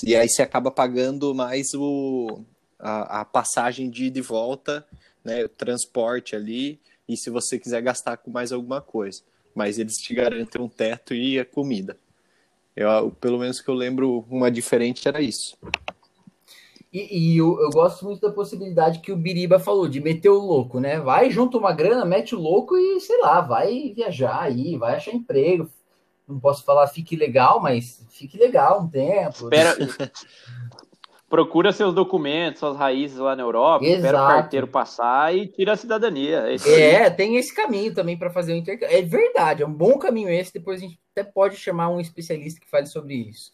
Speaker 4: E aí você acaba pagando mais o, a, a passagem de ida e volta, né? O transporte ali, e se você quiser gastar com mais alguma coisa. Mas eles te garantem um teto e a comida. Eu, pelo menos que eu lembro, uma diferente era isso.
Speaker 3: E, e eu, eu gosto muito da possibilidade que o Biriba falou, de meter o louco, né? Vai, junta uma grana, mete o louco e, sei lá, vai viajar aí, vai achar emprego. Não posso falar fique legal, mas fique legal um tempo.
Speaker 1: Espera. Procura seus documentos, suas raízes lá na Europa, espera o
Speaker 3: Exato.
Speaker 1: carteiro passar e tira a cidadania. É.
Speaker 3: É, tem esse caminho também para fazer o intercâmbio. É verdade, é um bom caminho esse. Depois a gente até pode chamar um especialista que fale sobre isso.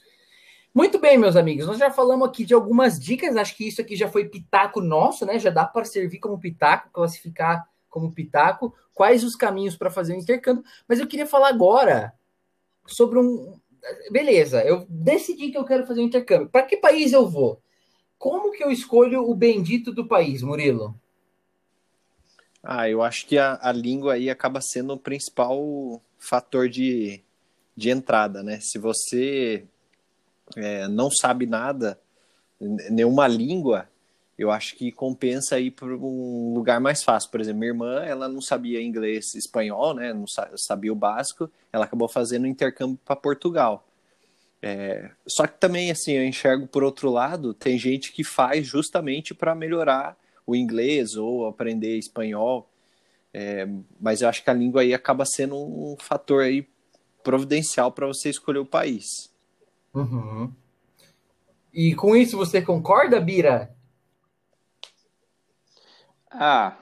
Speaker 3: Muito bem, meus amigos, nós já falamos aqui de algumas dicas. Acho que isso aqui já foi pitaco nosso, né? Já dá para servir como pitaco, classificar como pitaco. Quais os caminhos para fazer o intercâmbio? Mas eu queria falar agora sobre um. Beleza, eu decidi que eu quero fazer o intercâmbio. Para que país eu vou? Como que eu escolho o bendito do país, Murilo?
Speaker 4: Ah, eu acho que a, a língua aí acaba sendo o principal fator de, de entrada, né? Se você é, não sabe nada, nenhuma língua, eu acho que compensa ir para um lugar mais fácil. Por exemplo, minha irmã, ela não sabia inglês espanhol, né? Não sa- sabia o básico, ela acabou fazendo intercâmbio para Portugal. É, só que também, assim, eu enxergo por outro lado, tem gente que faz justamente para melhorar o inglês ou aprender espanhol. É, mas eu acho que a língua aí acaba sendo um fator aí providencial para você escolher o país.
Speaker 3: Uhum. E com isso você concorda, Bira?
Speaker 1: Ah,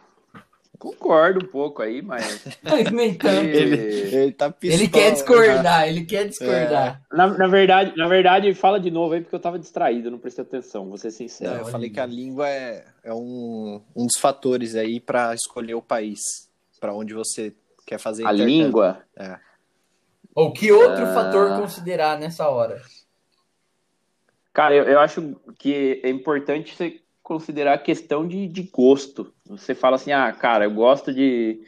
Speaker 1: concordo um pouco aí, mas.
Speaker 3: Nem tanto.
Speaker 4: Ele, ele tá pistola,
Speaker 3: Ele quer
Speaker 4: né?
Speaker 3: discordar, ele quer discordar.
Speaker 1: Na, na verdade, na verdade, fala de novo aí, porque eu tava distraído, não prestei atenção, vou ser
Speaker 4: Não,
Speaker 1: sincero.
Speaker 4: eu falei que a língua é, é um, um dos fatores aí para escolher o país, para onde você quer fazer
Speaker 1: A língua.
Speaker 4: É.
Speaker 3: Ou que outro
Speaker 1: Ah.
Speaker 3: fator considerar nessa hora?
Speaker 1: Cara, eu, eu acho que é importante você considerar a questão de, de gosto. Você fala assim, ah, cara, eu gosto de,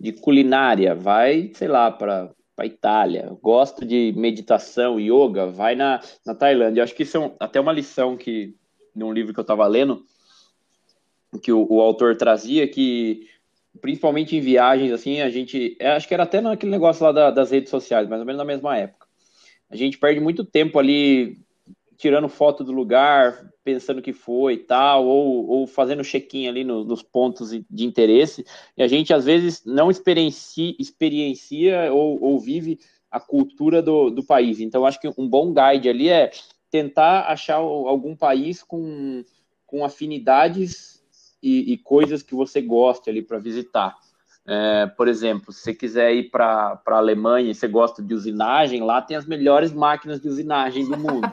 Speaker 1: de culinária, vai, sei lá, para para Itália. Eu gosto de meditação, yoga, vai na, na Tailândia. Eu acho que isso é um- até uma lição que, num livro que eu estava lendo, que o, o autor trazia, que principalmente em viagens, assim, a gente, é, acho que era até naquele negócio lá da- das redes sociais, mais ou menos na mesma época. A gente perde muito tempo ali tirando foto do lugar, pensando que foi e tal, ou, ou fazendo check-in ali no- nos pontos de interesse, e a gente às vezes não experiencia, experiencia ou, ou vive a cultura do, do país. Então, acho que um bom guide ali é tentar achar algum país com, com afinidades e, e coisas que você goste ali para visitar. É, por exemplo, se você quiser ir para a Alemanha e você gosta de usinagem, lá tem as melhores máquinas de usinagem do mundo.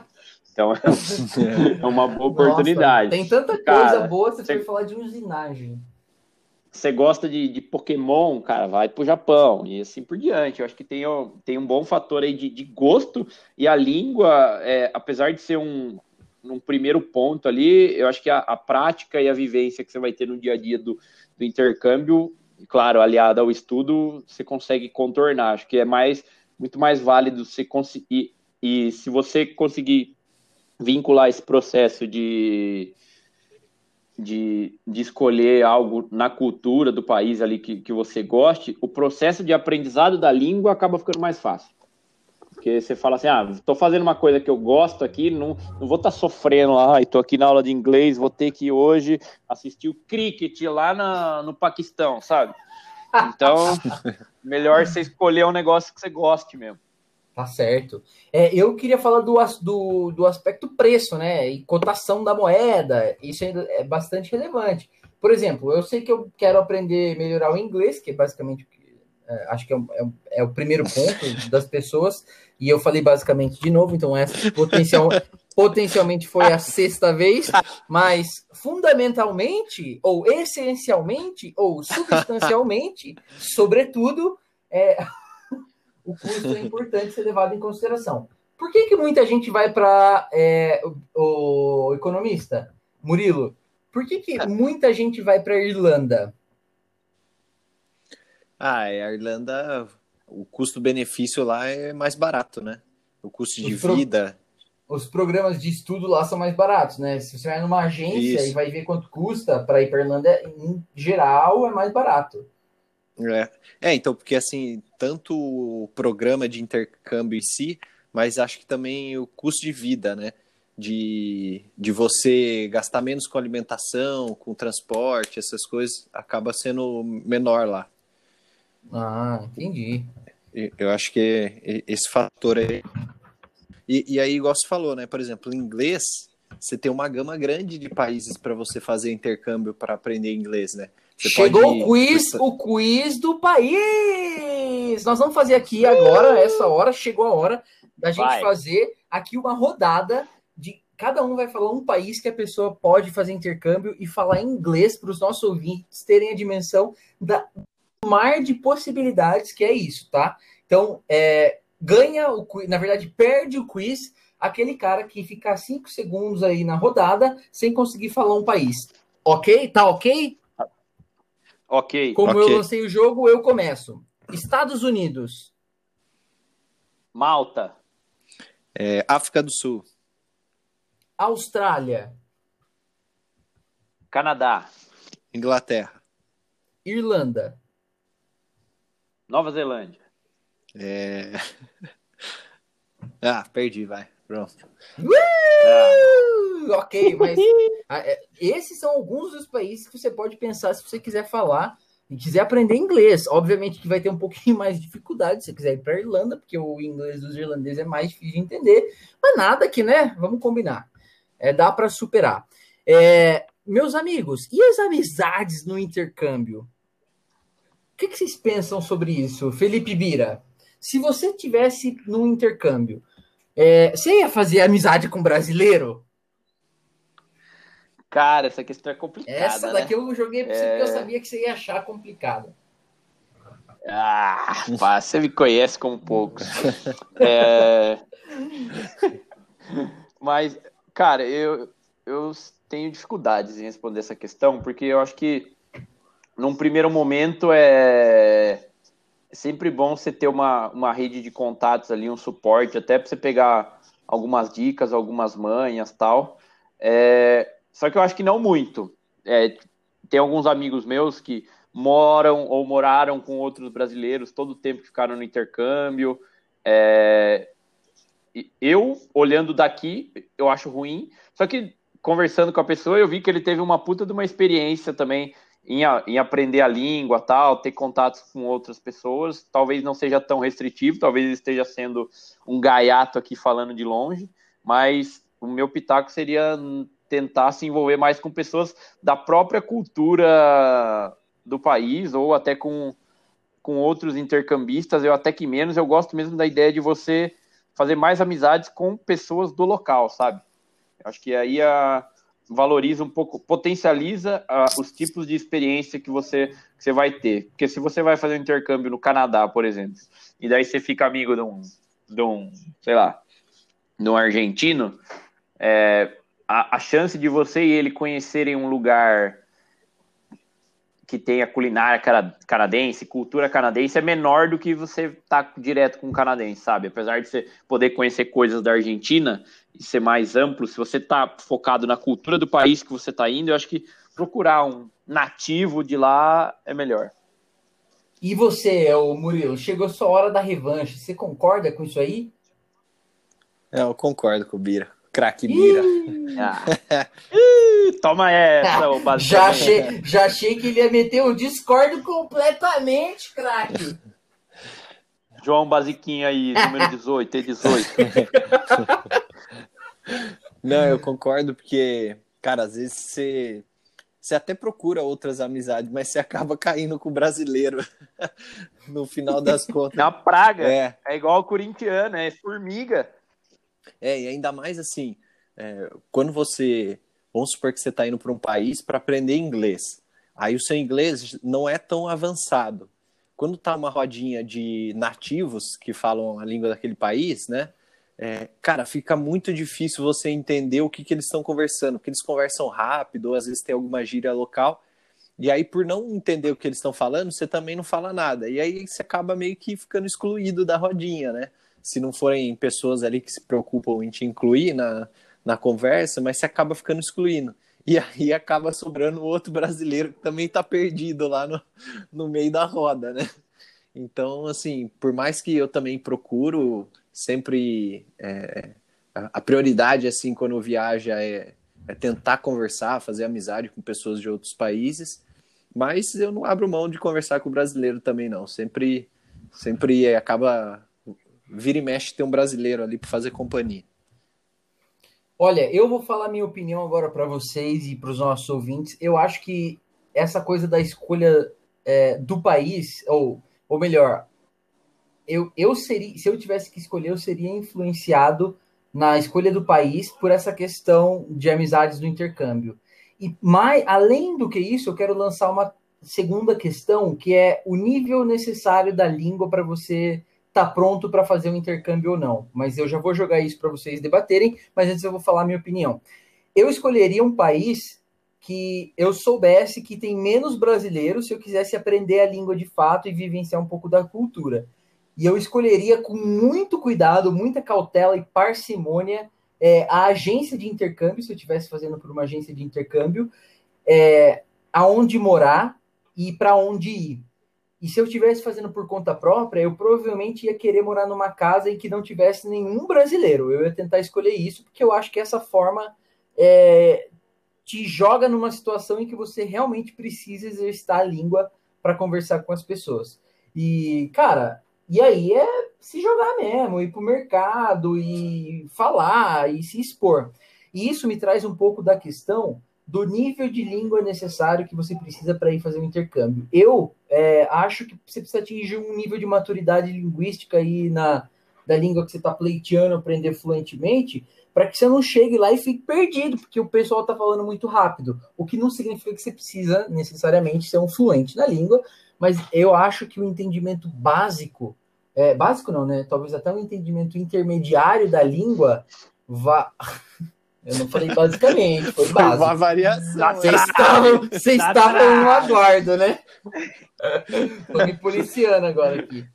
Speaker 1: Então é uma boa oportunidade.
Speaker 3: Nossa, tem tanta coisa
Speaker 1: Cara,
Speaker 3: boa, você
Speaker 1: você-
Speaker 3: foi falar de usinagem.
Speaker 1: Você gosta de, de Pokémon, cara, vai pro Japão e assim por diante. Eu acho que tem, tem um bom fator aí de, de gosto e a língua, é, apesar de ser um, um primeiro ponto ali, eu acho que a, a prática e a vivência que você vai ter no dia a dia do, do intercâmbio, claro, aliado ao estudo, você consegue contornar. Acho que é mais muito mais válido você conseguir e se você conseguir vincular esse processo de de, de escolher algo na cultura do país ali que, que você goste, o processo de aprendizado da língua acaba ficando mais fácil. Porque você fala assim, ah, estou fazendo uma coisa que eu gosto aqui, não, não vou estar tá sofrendo lá, ah, estou aqui na aula de inglês, vou ter que hoje assistir o cricket lá na, no Paquistão, sabe? Então, melhor você escolher um negócio que você goste mesmo.
Speaker 3: Tá certo. É, eu queria falar do, do, do aspecto preço, né? E cotação da moeda. Isso ainda é bastante relevante. Por exemplo, eu sei que eu quero aprender melhorar o inglês, que é basicamente é, acho que é, é, é, o primeiro ponto das pessoas. E eu falei basicamente de novo, então essa potencial, potencialmente foi a sexta vez, mas fundamentalmente, ou essencialmente, ou substancialmente, sobretudo, é, o custo é importante ser levado em consideração. Por que, que muita gente vai para é, o, o, economista, Murilo? Por que, que muita gente vai para a Irlanda?
Speaker 4: Ah, a Irlanda, o custo-benefício lá é mais barato, né? O custo de pro... vida.
Speaker 3: Os programas de estudo lá são mais baratos, né? Se você vai numa agência Isso. e vai ver quanto custa para ir para Irlanda, em geral é mais barato.
Speaker 4: É. é, então, porque assim, tanto o programa de intercâmbio em si, mas acho que também o custo de vida, né? De, de você gastar menos com alimentação, com transporte, essas coisas, acaba sendo menor lá.
Speaker 3: Ah, entendi.
Speaker 4: Eu acho que esse fator aí. E, e aí, igual você falou, né? Por exemplo, em inglês, você tem uma gama grande de países para você fazer intercâmbio para aprender inglês, né?
Speaker 3: Você Chegou o quiz, o quiz do país. Nós vamos fazer aqui agora, essa hora, chegou a hora da gente vai. fazer aqui uma rodada de cada um vai falar um país que a pessoa pode fazer intercâmbio e falar inglês para os nossos ouvintes terem a dimensão da mar de possibilidades que é isso, tá? Então, é, ganha o quiz, na verdade, perde o quiz aquele cara que fica cinco segundos aí na rodada sem conseguir falar um país. Ok? Tá ok?
Speaker 1: Ok.
Speaker 3: Como
Speaker 1: okay.
Speaker 3: eu lancei o jogo, eu começo. Estados Unidos.
Speaker 1: Malta.
Speaker 4: É, África do Sul.
Speaker 3: Austrália.
Speaker 1: Canadá.
Speaker 4: Inglaterra.
Speaker 3: Irlanda.
Speaker 1: Nova Zelândia.
Speaker 4: É... ah, perdi, vai. Pronto.
Speaker 3: Uh! Ok, mas é, esses são alguns dos países que você pode pensar se você quiser falar e quiser aprender inglês. Obviamente que vai ter um pouquinho mais de dificuldade se você quiser ir para a Irlanda, porque o inglês dos irlandeses é mais difícil de entender. Mas nada que, né? Vamos combinar. É, dá para superar. É, meus amigos, e as amizades no intercâmbio? que, que vocês pensam sobre isso, Felipe Bira? Se você tivesse num intercâmbio, é, você ia fazer amizade com brasileiro?
Speaker 1: Cara, essa questão é complicada.
Speaker 3: Essa daqui né? eu joguei pra você é... porque eu sabia que você ia achar complicada.
Speaker 1: Ah, pá, você me conhece como poucos. é... Mas, cara, eu, eu tenho dificuldades em responder essa questão, porque eu acho que num primeiro momento é sempre bom você ter uma, uma rede de contatos ali, um suporte, até para você pegar algumas dicas, algumas manhas tal. É, só que eu acho que não muito. É, tem alguns amigos meus que moram ou moraram com outros brasileiros todo o tempo que ficaram no intercâmbio. É, eu, olhando daqui, eu acho ruim. Só que conversando com a pessoa, eu vi que ele teve uma puta de uma experiência também em, em, aprender a língua, tal, ter contatos com outras pessoas. Talvez não seja tão restritivo, talvez esteja sendo um gaiato aqui falando de longe, mas o meu pitaco seria tentar se envolver mais com pessoas da própria cultura do país ou até com, com outros intercambistas. Eu até que menos, eu gosto mesmo da ideia de você fazer mais amizades com pessoas do local, sabe? Acho que aí a, valoriza um pouco, potencializa uh, os tipos de experiência que você, que você vai ter. Porque se você vai fazer um intercâmbio no Canadá, por exemplo, e daí você fica amigo de um, de um sei lá, de um argentino, é, a, a chance de você e ele conhecerem um lugar que tem a culinária canadense, cultura canadense, é menor do que você tá direto com o canadense, sabe? Apesar de você poder conhecer coisas da Argentina e ser mais amplo, se você tá focado na cultura do país que você tá indo, eu acho que procurar um nativo de lá é melhor.
Speaker 3: E você, o Murilo, chegou sua hora da revanche. Você concorda com isso aí?
Speaker 4: É, eu concordo com o Bira. Craque Bira.
Speaker 1: Ah. Toma essa, ô
Speaker 3: Já achei, já achei que ele ia meter um discordo completamente, craque.
Speaker 1: João Basiquinho aí, número 18, E18.
Speaker 4: Não, eu concordo porque, cara, às vezes você, você até procura outras amizades, mas você acaba caindo com o brasileiro no final das
Speaker 1: É
Speaker 4: contas.
Speaker 1: uma praga.
Speaker 4: É,
Speaker 1: É igual o corintiano, é formiga.
Speaker 4: é, e ainda mais assim, é, quando você, vamos supor que você está indo para um país para aprender inglês, aí o seu inglês não é tão avançado. Quando tá uma rodinha de nativos que falam a língua daquele país, né? É, cara, fica muito difícil você entender o que, que eles estão conversando, porque eles conversam rápido, ou às vezes tem alguma gíria local, e aí por não entender o que eles estão falando, você também não fala nada, e aí você acaba meio que ficando excluído da rodinha, né? Se não forem pessoas ali que se preocupam em te incluir na, na conversa, mas você acaba ficando excluindo. E aí acaba sobrando outro brasileiro que também tá perdido lá no, no meio da roda, né? Então, assim, por mais que eu também procuro sempre é, a prioridade, assim, quando eu viajo é, é tentar conversar, fazer amizade com pessoas de outros países, mas eu não abro mão de conversar com o brasileiro também, não. Sempre, sempre é, acaba vira e mexe ter um brasileiro ali para fazer companhia.
Speaker 3: Olha, eu vou falar minha opinião agora para vocês e para os nossos ouvintes. Eu acho que essa coisa da escolha é, do país, ou, ou melhor, eu, eu seria, se eu tivesse que escolher, eu seria influenciado na escolha do país por essa questão de amizades do intercâmbio. E mais, além do que isso, eu quero lançar uma segunda questão, que é o nível necessário da língua para você estar pronto para fazer um intercâmbio ou não. Mas eu já vou jogar isso para vocês debaterem, mas antes eu vou falar a minha opinião. Eu escolheria um país que eu soubesse que tem menos brasileiros se eu quisesse aprender a língua de fato e vivenciar um pouco da cultura. E eu escolheria com muito cuidado, muita cautela e parcimônia é, a agência de intercâmbio, se eu estivesse fazendo por uma agência de intercâmbio, é, aonde morar e para onde ir. E se eu estivesse fazendo por conta própria, eu provavelmente ia querer morar numa casa em que não tivesse nenhum brasileiro. Eu ia tentar escolher isso, porque eu acho que essa forma é, te joga numa situação em que você realmente precisa exercitar a língua para conversar com as pessoas. E, cara, e aí é se jogar mesmo, ir pro mercado e falar e se expor. E isso me traz um pouco da questão do nível de língua necessário que você precisa para ir fazer um intercâmbio. Eu é, acho que você precisa atingir um nível de maturidade linguística aí na da língua que você está pleiteando aprender fluentemente, para que você não chegue lá e fique perdido, porque o pessoal está falando muito rápido. O que não significa que você precisa necessariamente ser um fluente na língua, mas eu acho que o entendimento básico, é, básico não, né? Talvez até um entendimento intermediário da língua vá. Eu não falei basicamente, foi
Speaker 4: Foi uma
Speaker 3: básico.
Speaker 4: variação.
Speaker 3: Vocês estavam, vocês
Speaker 1: Tá
Speaker 3: estavam no aguardo, né? Tô me policiando agora aqui.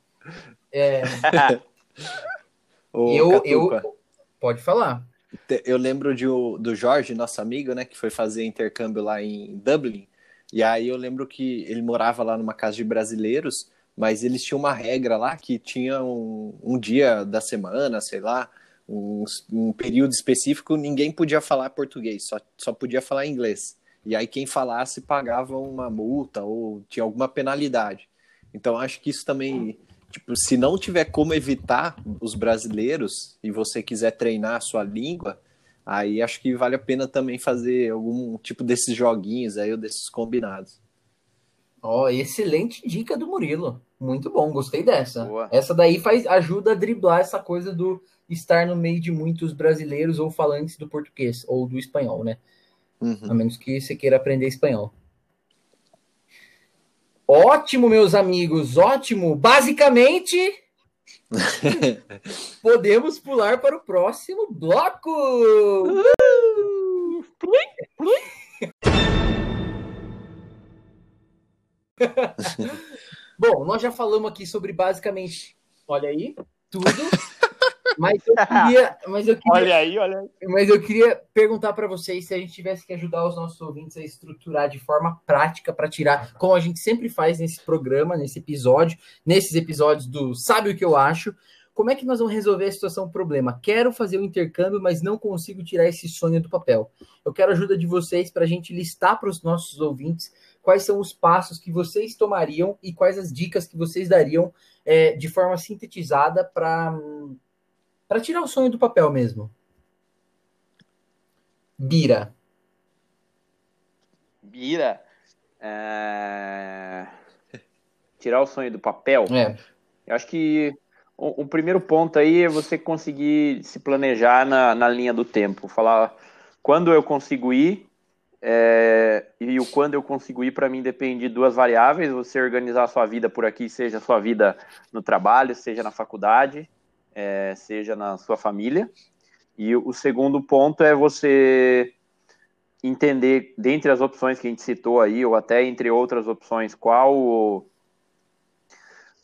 Speaker 3: É,
Speaker 4: Ô,
Speaker 3: eu,
Speaker 4: Catupa,
Speaker 3: eu. Pode falar.
Speaker 4: eu lembro de, do Jorge, nosso amigo, né, que foi fazer intercâmbio lá em Dublin. E aí eu lembro que ele morava lá numa casa de brasileiros, mas eles tinham uma regra lá que tinha um, um dia da semana, sei lá, um, um período específico, ninguém podia falar português, só, só podia falar inglês. E aí quem falasse pagava uma multa ou tinha alguma penalidade. Então acho que isso também, tipo, se não tiver como evitar os brasileiros e você quiser treinar a sua língua, aí acho que vale a pena também fazer algum tipo desses joguinhos aí ou desses combinados.
Speaker 3: Ó, excelente dica do Murilo. Muito bom, gostei dessa.
Speaker 1: Boa.
Speaker 3: Essa daí faz ajuda a driblar essa coisa do estar no meio de muitos brasileiros ou falantes do português ou do espanhol, né?
Speaker 4: Uhum.
Speaker 3: A menos que você queira aprender espanhol. Ótimo, meus amigos, ótimo. Basicamente, podemos pular para o próximo bloco. Bom, nós já falamos aqui sobre basicamente, olha aí, tudo. Mas eu queria, mas eu queria,
Speaker 1: Olha aí, olha aí.
Speaker 3: mas eu queria perguntar para vocês se a gente tivesse que ajudar os nossos ouvintes a estruturar de forma prática para tirar, como a gente sempre faz nesse programa, nesse episódio, nesses episódios do Sabe o que eu acho, como é que nós vamos resolver a situação problema? Quero fazer o intercâmbio, mas não consigo tirar esse sonho do papel. Eu quero a ajuda de vocês para a gente listar para os nossos ouvintes quais são os passos que vocês tomariam e quais as dicas que vocês dariam é, de forma sintetizada para tirar o sonho do papel mesmo. Bira.
Speaker 1: Bira. é, Tirar o sonho do papel.
Speaker 3: É.
Speaker 1: Eu acho que o, o primeiro ponto aí é você conseguir se planejar na, na linha do tempo. Falar quando eu consigo ir é, e o quando eu consigo ir, para mim, depende de duas variáveis. Você organizar a sua vida por aqui, seja a sua vida no trabalho, seja na faculdade, é, seja na sua família. E o segundo ponto é você entender, dentre as opções que a gente citou aí, ou até entre outras opções, qual o,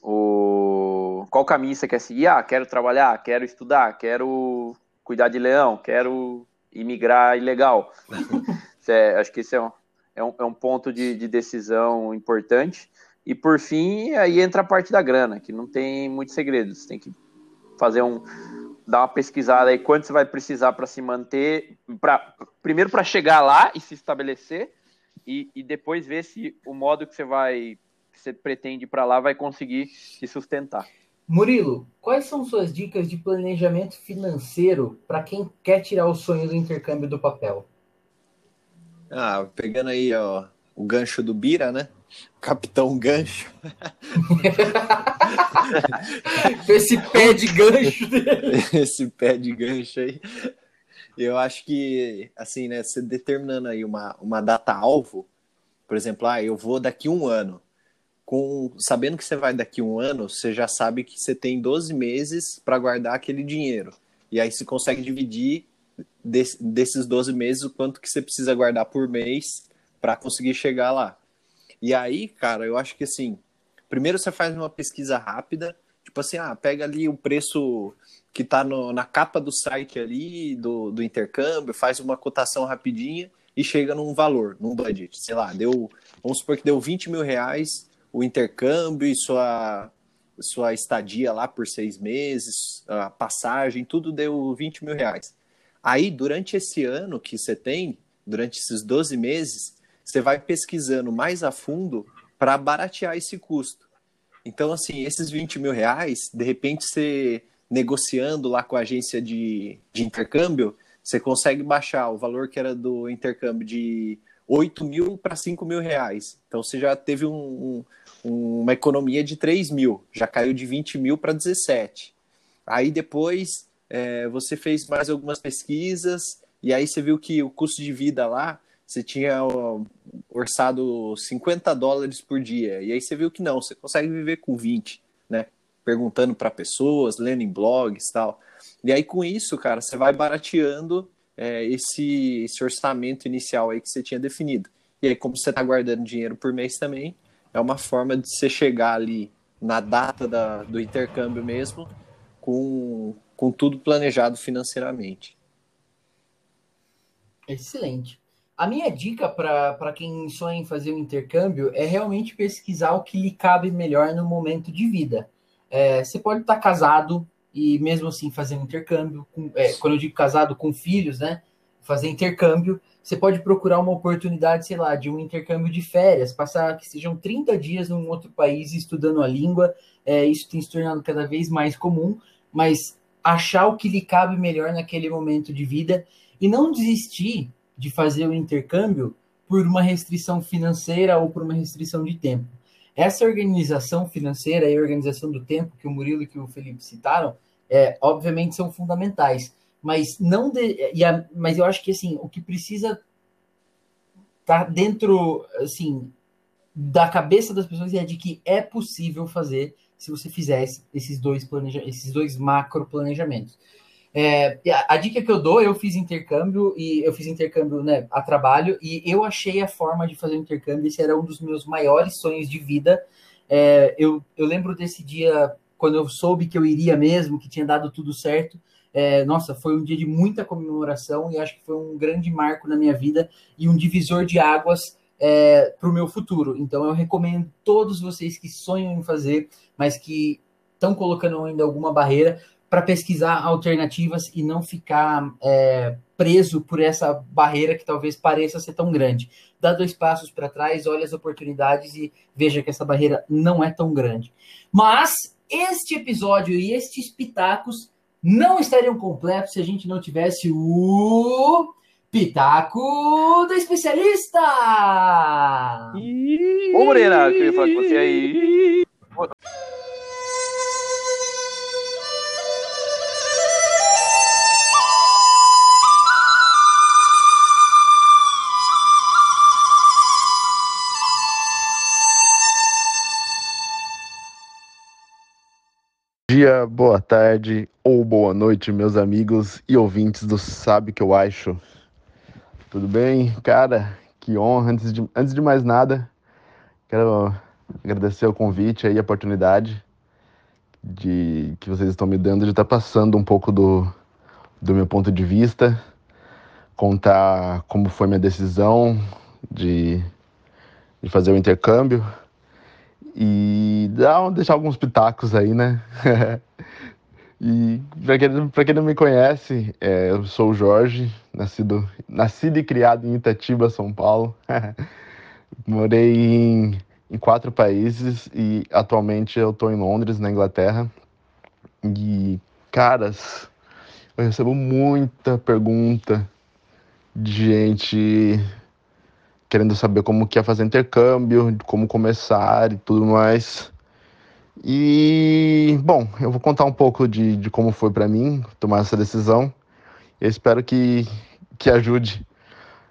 Speaker 1: o qual caminho você quer seguir. Ah, quero trabalhar, quero estudar, quero cuidar de leão, quero imigrar ilegal. É, acho que esse é um, é um, é um ponto de, de, decisão importante. E por fim, aí entra a parte da grana, que não tem muitos segredos. Tem que fazer um. dar uma pesquisada aí quanto você vai precisar para se manter. Pra, primeiro para chegar lá e se estabelecer, e, e depois ver se o modo que você vai. Que você pretende para lá vai conseguir se sustentar.
Speaker 3: Murilo, quais são suas dicas de planejamento financeiro para quem quer tirar o sonho do intercâmbio do papel?
Speaker 4: Ah, pegando aí ó, o gancho do Bira, né? Capitão Gancho.
Speaker 3: Esse pé de gancho dele.
Speaker 4: Esse pé de gancho aí. Eu acho que, assim, né, você determinando aí uma, uma data-alvo, por exemplo, ah, eu vou daqui um ano. Com, sabendo que você vai daqui um ano, você já sabe que você tem 12 meses para guardar aquele dinheiro. E aí você consegue dividir desse, desses 12 meses, o quanto que você precisa guardar por mês para conseguir chegar lá. E aí, cara, eu acho que assim, primeiro você faz uma pesquisa rápida, tipo assim, ah, pega ali o preço que está na capa do site ali, do, do intercâmbio, faz uma cotação rapidinha e chega num valor, num budget. Sei lá, deu, vamos supor que deu 20 mil reais o intercâmbio e sua, sua estadia lá por seis meses, a passagem, tudo deu 20 mil reais. Aí, durante esse ano que você tem, durante esses 12 meses, você vai pesquisando mais a fundo para baratear esse custo. Então, assim, esses 20 mil reais, de repente, você negociando lá com a agência de, de intercâmbio, você consegue baixar o valor que era do intercâmbio de 8 mil para 5 mil reais. Então, você já teve um, um, uma economia de 3 mil, já caiu de 20 mil para 17. Aí depois é, você fez mais algumas pesquisas e aí você viu que o custo de vida lá você tinha orçado 50 dólares por dia e aí você viu que não, você consegue viver com 20, né? Perguntando para pessoas, lendo em blogs tal. E aí com isso, cara, você vai barateando é, esse, esse orçamento inicial aí que você tinha definido. E aí, como você está guardando dinheiro por mês também, é uma forma de você chegar ali na data da, do intercâmbio mesmo com, com tudo planejado financeiramente.
Speaker 3: Excelente. A minha dica para quem sonha em fazer um intercâmbio é realmente pesquisar o que lhe cabe melhor no momento de vida. É, você pode estar casado e mesmo assim fazer um intercâmbio. Com, é, quando eu digo casado com filhos, né? Fazer intercâmbio. Você pode procurar uma oportunidade, sei lá, de um intercâmbio de férias, passar que sejam 30 dias num outro país estudando a língua. É, isso tem se tornado cada vez mais comum, mas achar o que lhe cabe melhor naquele momento de vida e não desistir de fazer o intercâmbio por uma restrição financeira ou por uma restrição de tempo. Essa organização financeira e organização do tempo que o Murilo e que o Felipe citaram, é, obviamente são fundamentais, mas não de, a, mas eu acho que assim o que precisa tá dentro assim da cabeça das pessoas é de que é possível fazer se você fizesse esses dois, planeja esses dois macro planejamentos. É, a, dica que eu dou, eu fiz intercâmbio e eu fiz intercâmbio né, a trabalho e eu achei a forma de fazer o intercâmbio. Esse era um dos meus maiores sonhos de vida. É, eu, eu lembro desse dia quando eu soube que eu iria mesmo, que tinha dado tudo certo, é, nossa, foi um dia de muita comemoração e acho que foi um grande marco na minha vida e um divisor de águas é, para o meu futuro. Então eu recomendo todos vocês que sonham em fazer, mas que estão colocando ainda alguma barreira, para pesquisar alternativas e não ficar é, preso por essa barreira que talvez pareça ser tão grande. Dá dois passos para trás, olha as oportunidades e veja que essa barreira não é tão grande. Mas este episódio e estes pitacos não estariam completos se a gente não tivesse o Pitaco do Especialista!
Speaker 1: Ô, Morena, eu queria falar com você aí.
Speaker 5: dia, boa tarde ou boa noite, meus amigos e ouvintes do Sabe Que Eu Acho. Tudo bem? Cara, que honra. Antes de, antes de mais nada, quero agradecer o convite e a oportunidade de que vocês estão me dando de estar passando um pouco do, do meu ponto de vista, contar como foi minha decisão de, de fazer o intercâmbio e dá, deixar alguns pitacos aí, né? e para quem, quem não me conhece, é, eu sou o Jorge, nascido, nascido e criado em Itatiba, São Paulo. Morei em, em quatro países e atualmente eu estou em Londres, na Inglaterra. E, caras, eu recebo muita pergunta de gente querendo saber como que é fazer intercâmbio, como começar e tudo mais. E, bom, eu vou contar um pouco de, de como foi para mim tomar essa decisão. Eu espero que, que ajude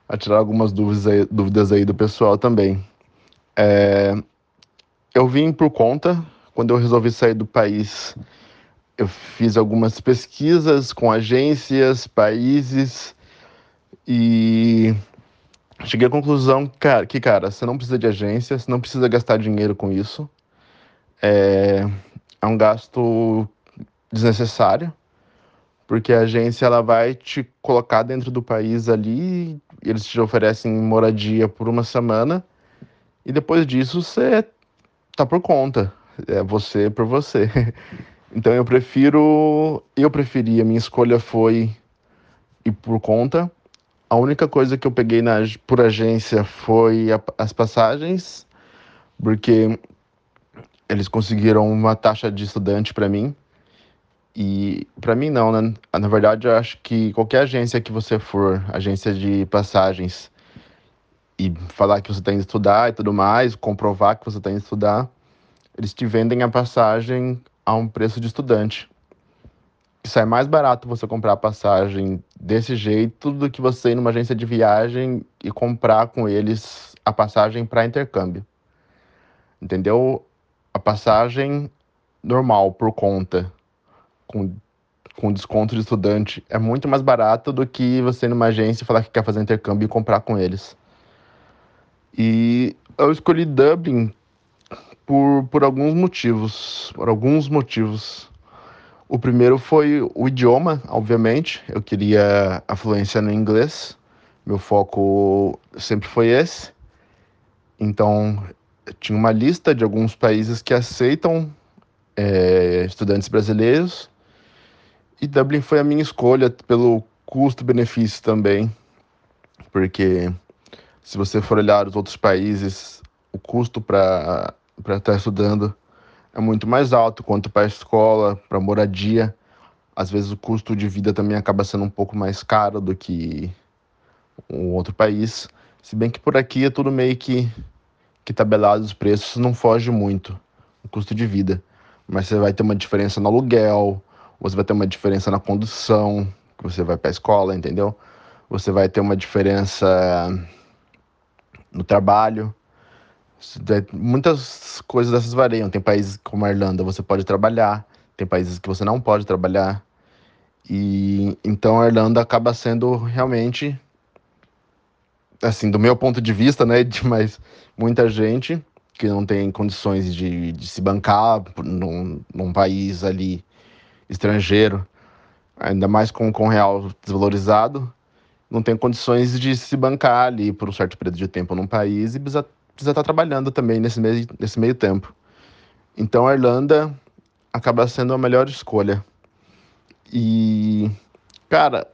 Speaker 5: a tirar algumas dúvidas aí, dúvidas aí do pessoal também. É, eu vim por conta, quando eu resolvi sair do país, eu fiz algumas pesquisas com agências, países, e cheguei à conclusão que, cara, você não precisa de agência, você não precisa gastar dinheiro com isso. É, é um gasto desnecessário, porque a agência ela vai te colocar dentro do país ali, eles te oferecem moradia por uma semana, e depois disso você tá por conta. É você por você. Então eu prefiro. Eu preferi, a minha escolha foi ir por conta a única coisa que eu peguei na, por agência foi a, as passagens, porque eles conseguiram uma taxa de estudante para mim. E para mim não, né? Na verdade, eu acho que qualquer agência que você for, agência de passagens, e falar que você tem que estudar e tudo mais, comprovar que você tem que estudar, eles te vendem a passagem a um preço de estudante sai mais barato você comprar a passagem desse jeito do que você ir numa agência de viagem e comprar com eles a passagem para intercâmbio. Entendeu? A passagem normal por conta, com, com desconto de estudante, é muito mais barato do que você ir numa agência falar que quer fazer intercâmbio e comprar com eles. E eu escolhi Dublin por, por alguns motivos. Por alguns motivos. O primeiro foi o idioma, obviamente. Eu queria a fluência no inglês. Meu foco sempre foi esse. Então, tinha uma lista de alguns países que aceitam é, estudantes brasileiros. E Dublin foi a minha escolha pelo custo-benefício também. Porque se você for olhar os outros países, o custo para estar estudando é muito mais alto quanto para a escola, para moradia. Às vezes o custo de vida também acaba sendo um pouco mais caro do que um outro país. Se bem que por aqui é tudo meio que, que tabelado, os preços não foge muito o custo de vida. Mas você vai ter uma diferença no aluguel, você vai ter uma diferença na condução, que você vai para a escola, entendeu? Você vai ter uma diferença no trabalho. Muitas coisas dessas variam. Tem países como a Irlanda, você pode trabalhar, tem países que você não pode trabalhar. E então a Irlanda acaba sendo realmente assim, do meu ponto de vista, né, de mais muita gente, que não tem condições de, de se bancar num, num país ali estrangeiro, ainda mais com, real desvalorizado, não tem condições de se bancar ali por um certo período de tempo num país e precisa, precisa estar trabalhando também nesse meio, nesse meio tempo. Então a Irlanda acaba sendo a melhor escolha. E, cara,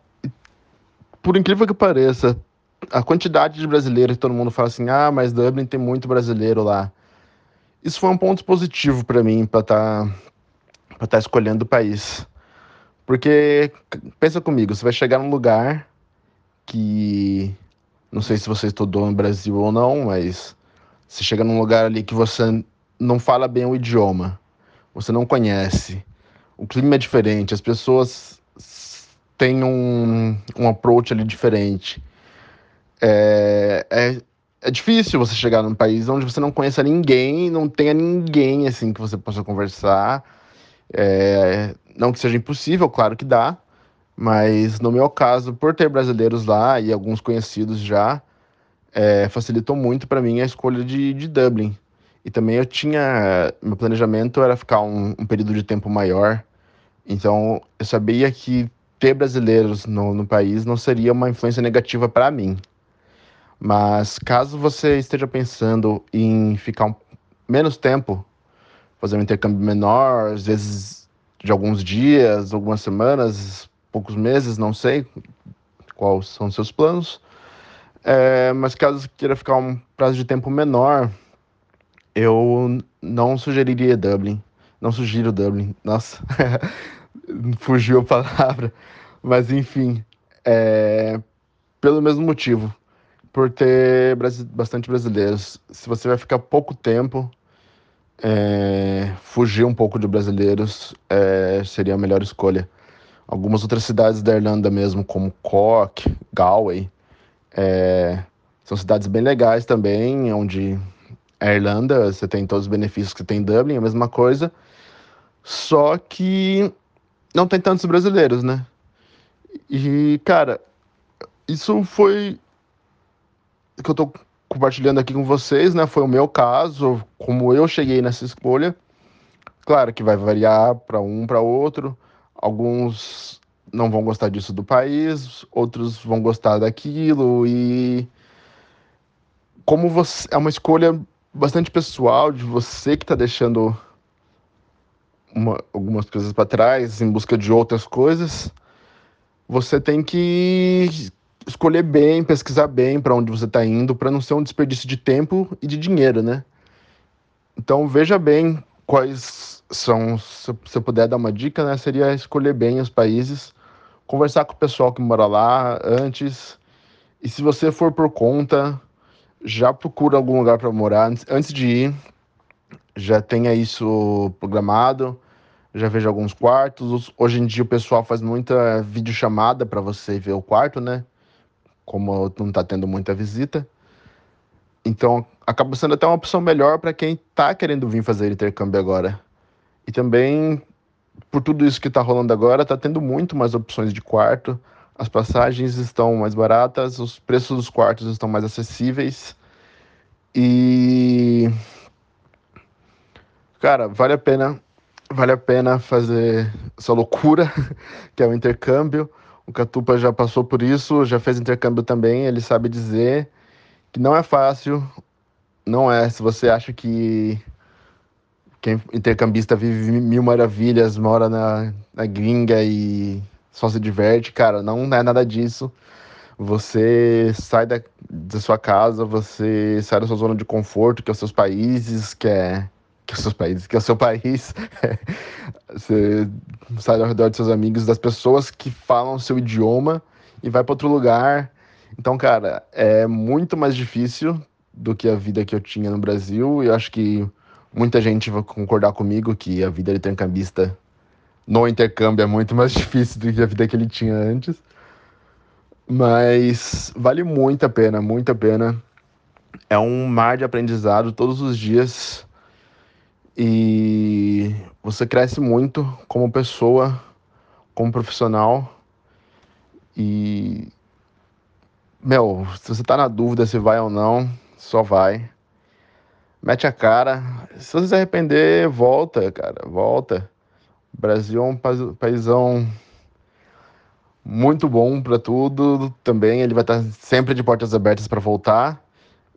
Speaker 5: por incrível que pareça, a quantidade de brasileiros que todo mundo fala assim, ah, mas Dublin tem muito brasileiro lá. Isso foi um ponto positivo para mim, para estar tá, tá escolhendo o país. Porque, pensa comigo, você vai chegar num lugar que. Não sei se você estudou no Brasil ou não, mas você chega num lugar ali que você não fala bem o idioma, você não conhece, o clima é diferente, as pessoas têm um, um approach ali diferente. É, é, é difícil você chegar num país onde você não conheça ninguém, não tenha ninguém assim que você possa conversar. É, não que seja impossível, claro que dá, mas no meu caso, por ter brasileiros lá e alguns conhecidos já, é, facilitou muito para mim a escolha de, de Dublin. E também eu tinha. Meu planejamento era ficar um, um período de tempo maior. Então eu sabia que ter brasileiros no, no país não seria uma influência negativa para mim. Mas caso você esteja pensando em ficar um, menos tempo, fazer um intercâmbio menor, às vezes de alguns dias, algumas semanas, poucos meses, não sei quais são seus planos. É, mas caso queira ficar um prazo de tempo menor, eu não sugeriria Dublin. Não sugiro Dublin. Nossa, fugiu a palavra. Mas enfim, é, pelo mesmo motivo por ter bastante brasileiros. Se você vai ficar pouco tempo, é, fugir um pouco de brasileiros é, seria a melhor escolha. Algumas outras cidades da Irlanda mesmo, como Cork, Galway, é, são cidades bem legais também, onde a Irlanda você tem todos os benefícios que tem em Dublin, a mesma coisa, só que não tem tantos brasileiros, né? E, cara, isso foi que eu estou compartilhando aqui com vocês, né? Foi o meu caso, como eu cheguei nessa escolha. Claro que vai variar para um, para outro. Alguns não vão gostar disso do país, outros vão gostar daquilo e como você é uma escolha bastante pessoal de você que está deixando uma, algumas coisas para trás em busca de outras coisas, você tem que escolher bem, pesquisar bem para onde você está indo, para não ser um desperdício de tempo e de dinheiro, né? Então veja bem quais são, se você puder dar uma dica, né, seria escolher bem os países, conversar com o pessoal que mora lá antes, e se você for por conta, já procura algum lugar para morar antes de ir, já tenha isso programado, já veja alguns quartos. Hoje em dia o pessoal faz muita videochamada para você ver o quarto, né? Como não está tendo muita visita. Então, acaba sendo até uma opção melhor para quem está querendo vir fazer intercâmbio agora. E também, por tudo isso que está rolando agora, está tendo muito mais opções de quarto. As passagens estão mais baratas, os preços dos quartos estão mais acessíveis. E. Cara, vale a pena. Vale a pena fazer essa loucura que é o intercâmbio. O Catupa já passou por isso, já fez intercâmbio também, ele sabe dizer que não é fácil, não é. Se você acha que quem intercambista vive mil maravilhas, mora na, na gringa e só se diverte, cara, não é nada disso. Você sai da, da sua casa, você sai da sua zona de conforto, que é os seus países, que é que é os seus países, que é o seu país. Você sai ao redor dos seus amigos, das pessoas que falam o seu idioma e vai para outro lugar. Então, cara, é muito mais difícil do que a vida que eu tinha no Brasil. E eu acho que muita gente vai concordar comigo que a vida de intercambista no intercâmbio é muito mais difícil do que a vida que ele tinha antes. Mas vale muito a pena, muito a pena. É um mar de aprendizado todos os dias e você cresce muito como pessoa, como profissional. E, meu, se você tá na dúvida se vai ou não, só vai. mete a cara. Se você se arrepender, volta, cara, volta. O Brasil é um paizão muito bom para tudo. Também ele vai estar sempre de portas abertas para voltar.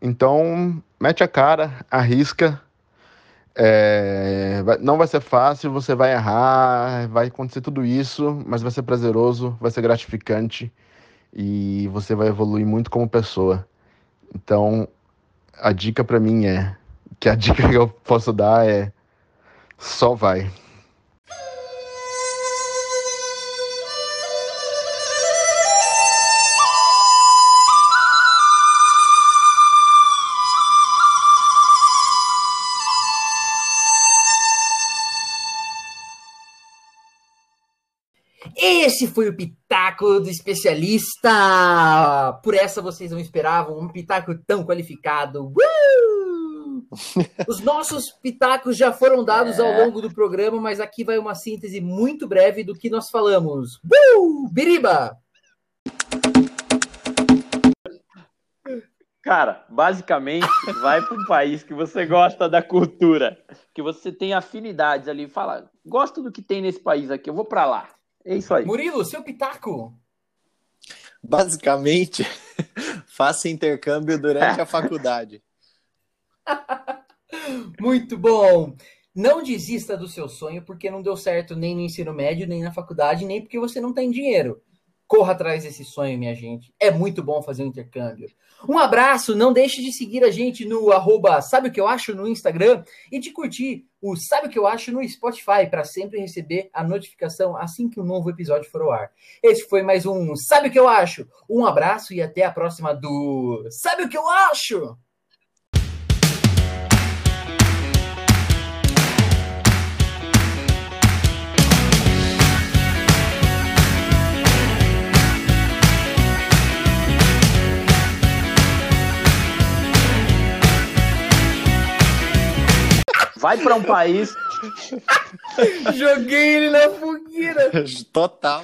Speaker 5: Então, mete a cara, arrisca. É, não vai ser fácil, você vai errar, vai acontecer tudo isso, mas vai ser prazeroso, vai ser gratificante e você vai evoluir muito como pessoa. Então, a dica para mim é que a dica que eu posso dar é só vai.
Speaker 3: Esse foi o Pitaco do especialista! Por essa vocês não esperavam um Pitaco tão qualificado. Uh! Os nossos pitacos já foram dados ao longo do programa, mas aqui vai uma síntese muito breve do que nós falamos. Uh! Biriba!
Speaker 1: Cara, basicamente, vai para um país que você gosta da cultura, que você tem afinidades ali, fala, gosto do que tem nesse país aqui, eu vou para lá. É isso aí.
Speaker 3: Murilo, seu pitaco!
Speaker 4: Basicamente, faça intercâmbio durante a faculdade.
Speaker 3: Muito bom! Não desista do seu sonho porque não deu certo nem no ensino médio, nem na faculdade, nem porque você não tem dinheiro. Corra atrás desse sonho, minha gente. É muito bom fazer um intercâmbio. Um abraço, não deixe de seguir a gente no arroba Sabe o que eu acho no Instagram e de curtir o Sabe o que eu acho no Spotify para sempre receber a notificação assim que um novo episódio for ao ar. Esse foi mais um Sabe o que eu acho? Um abraço e até a próxima do Sabe o que eu acho?
Speaker 1: Vai para um país
Speaker 3: Joguei ele na fogueira.
Speaker 4: Total.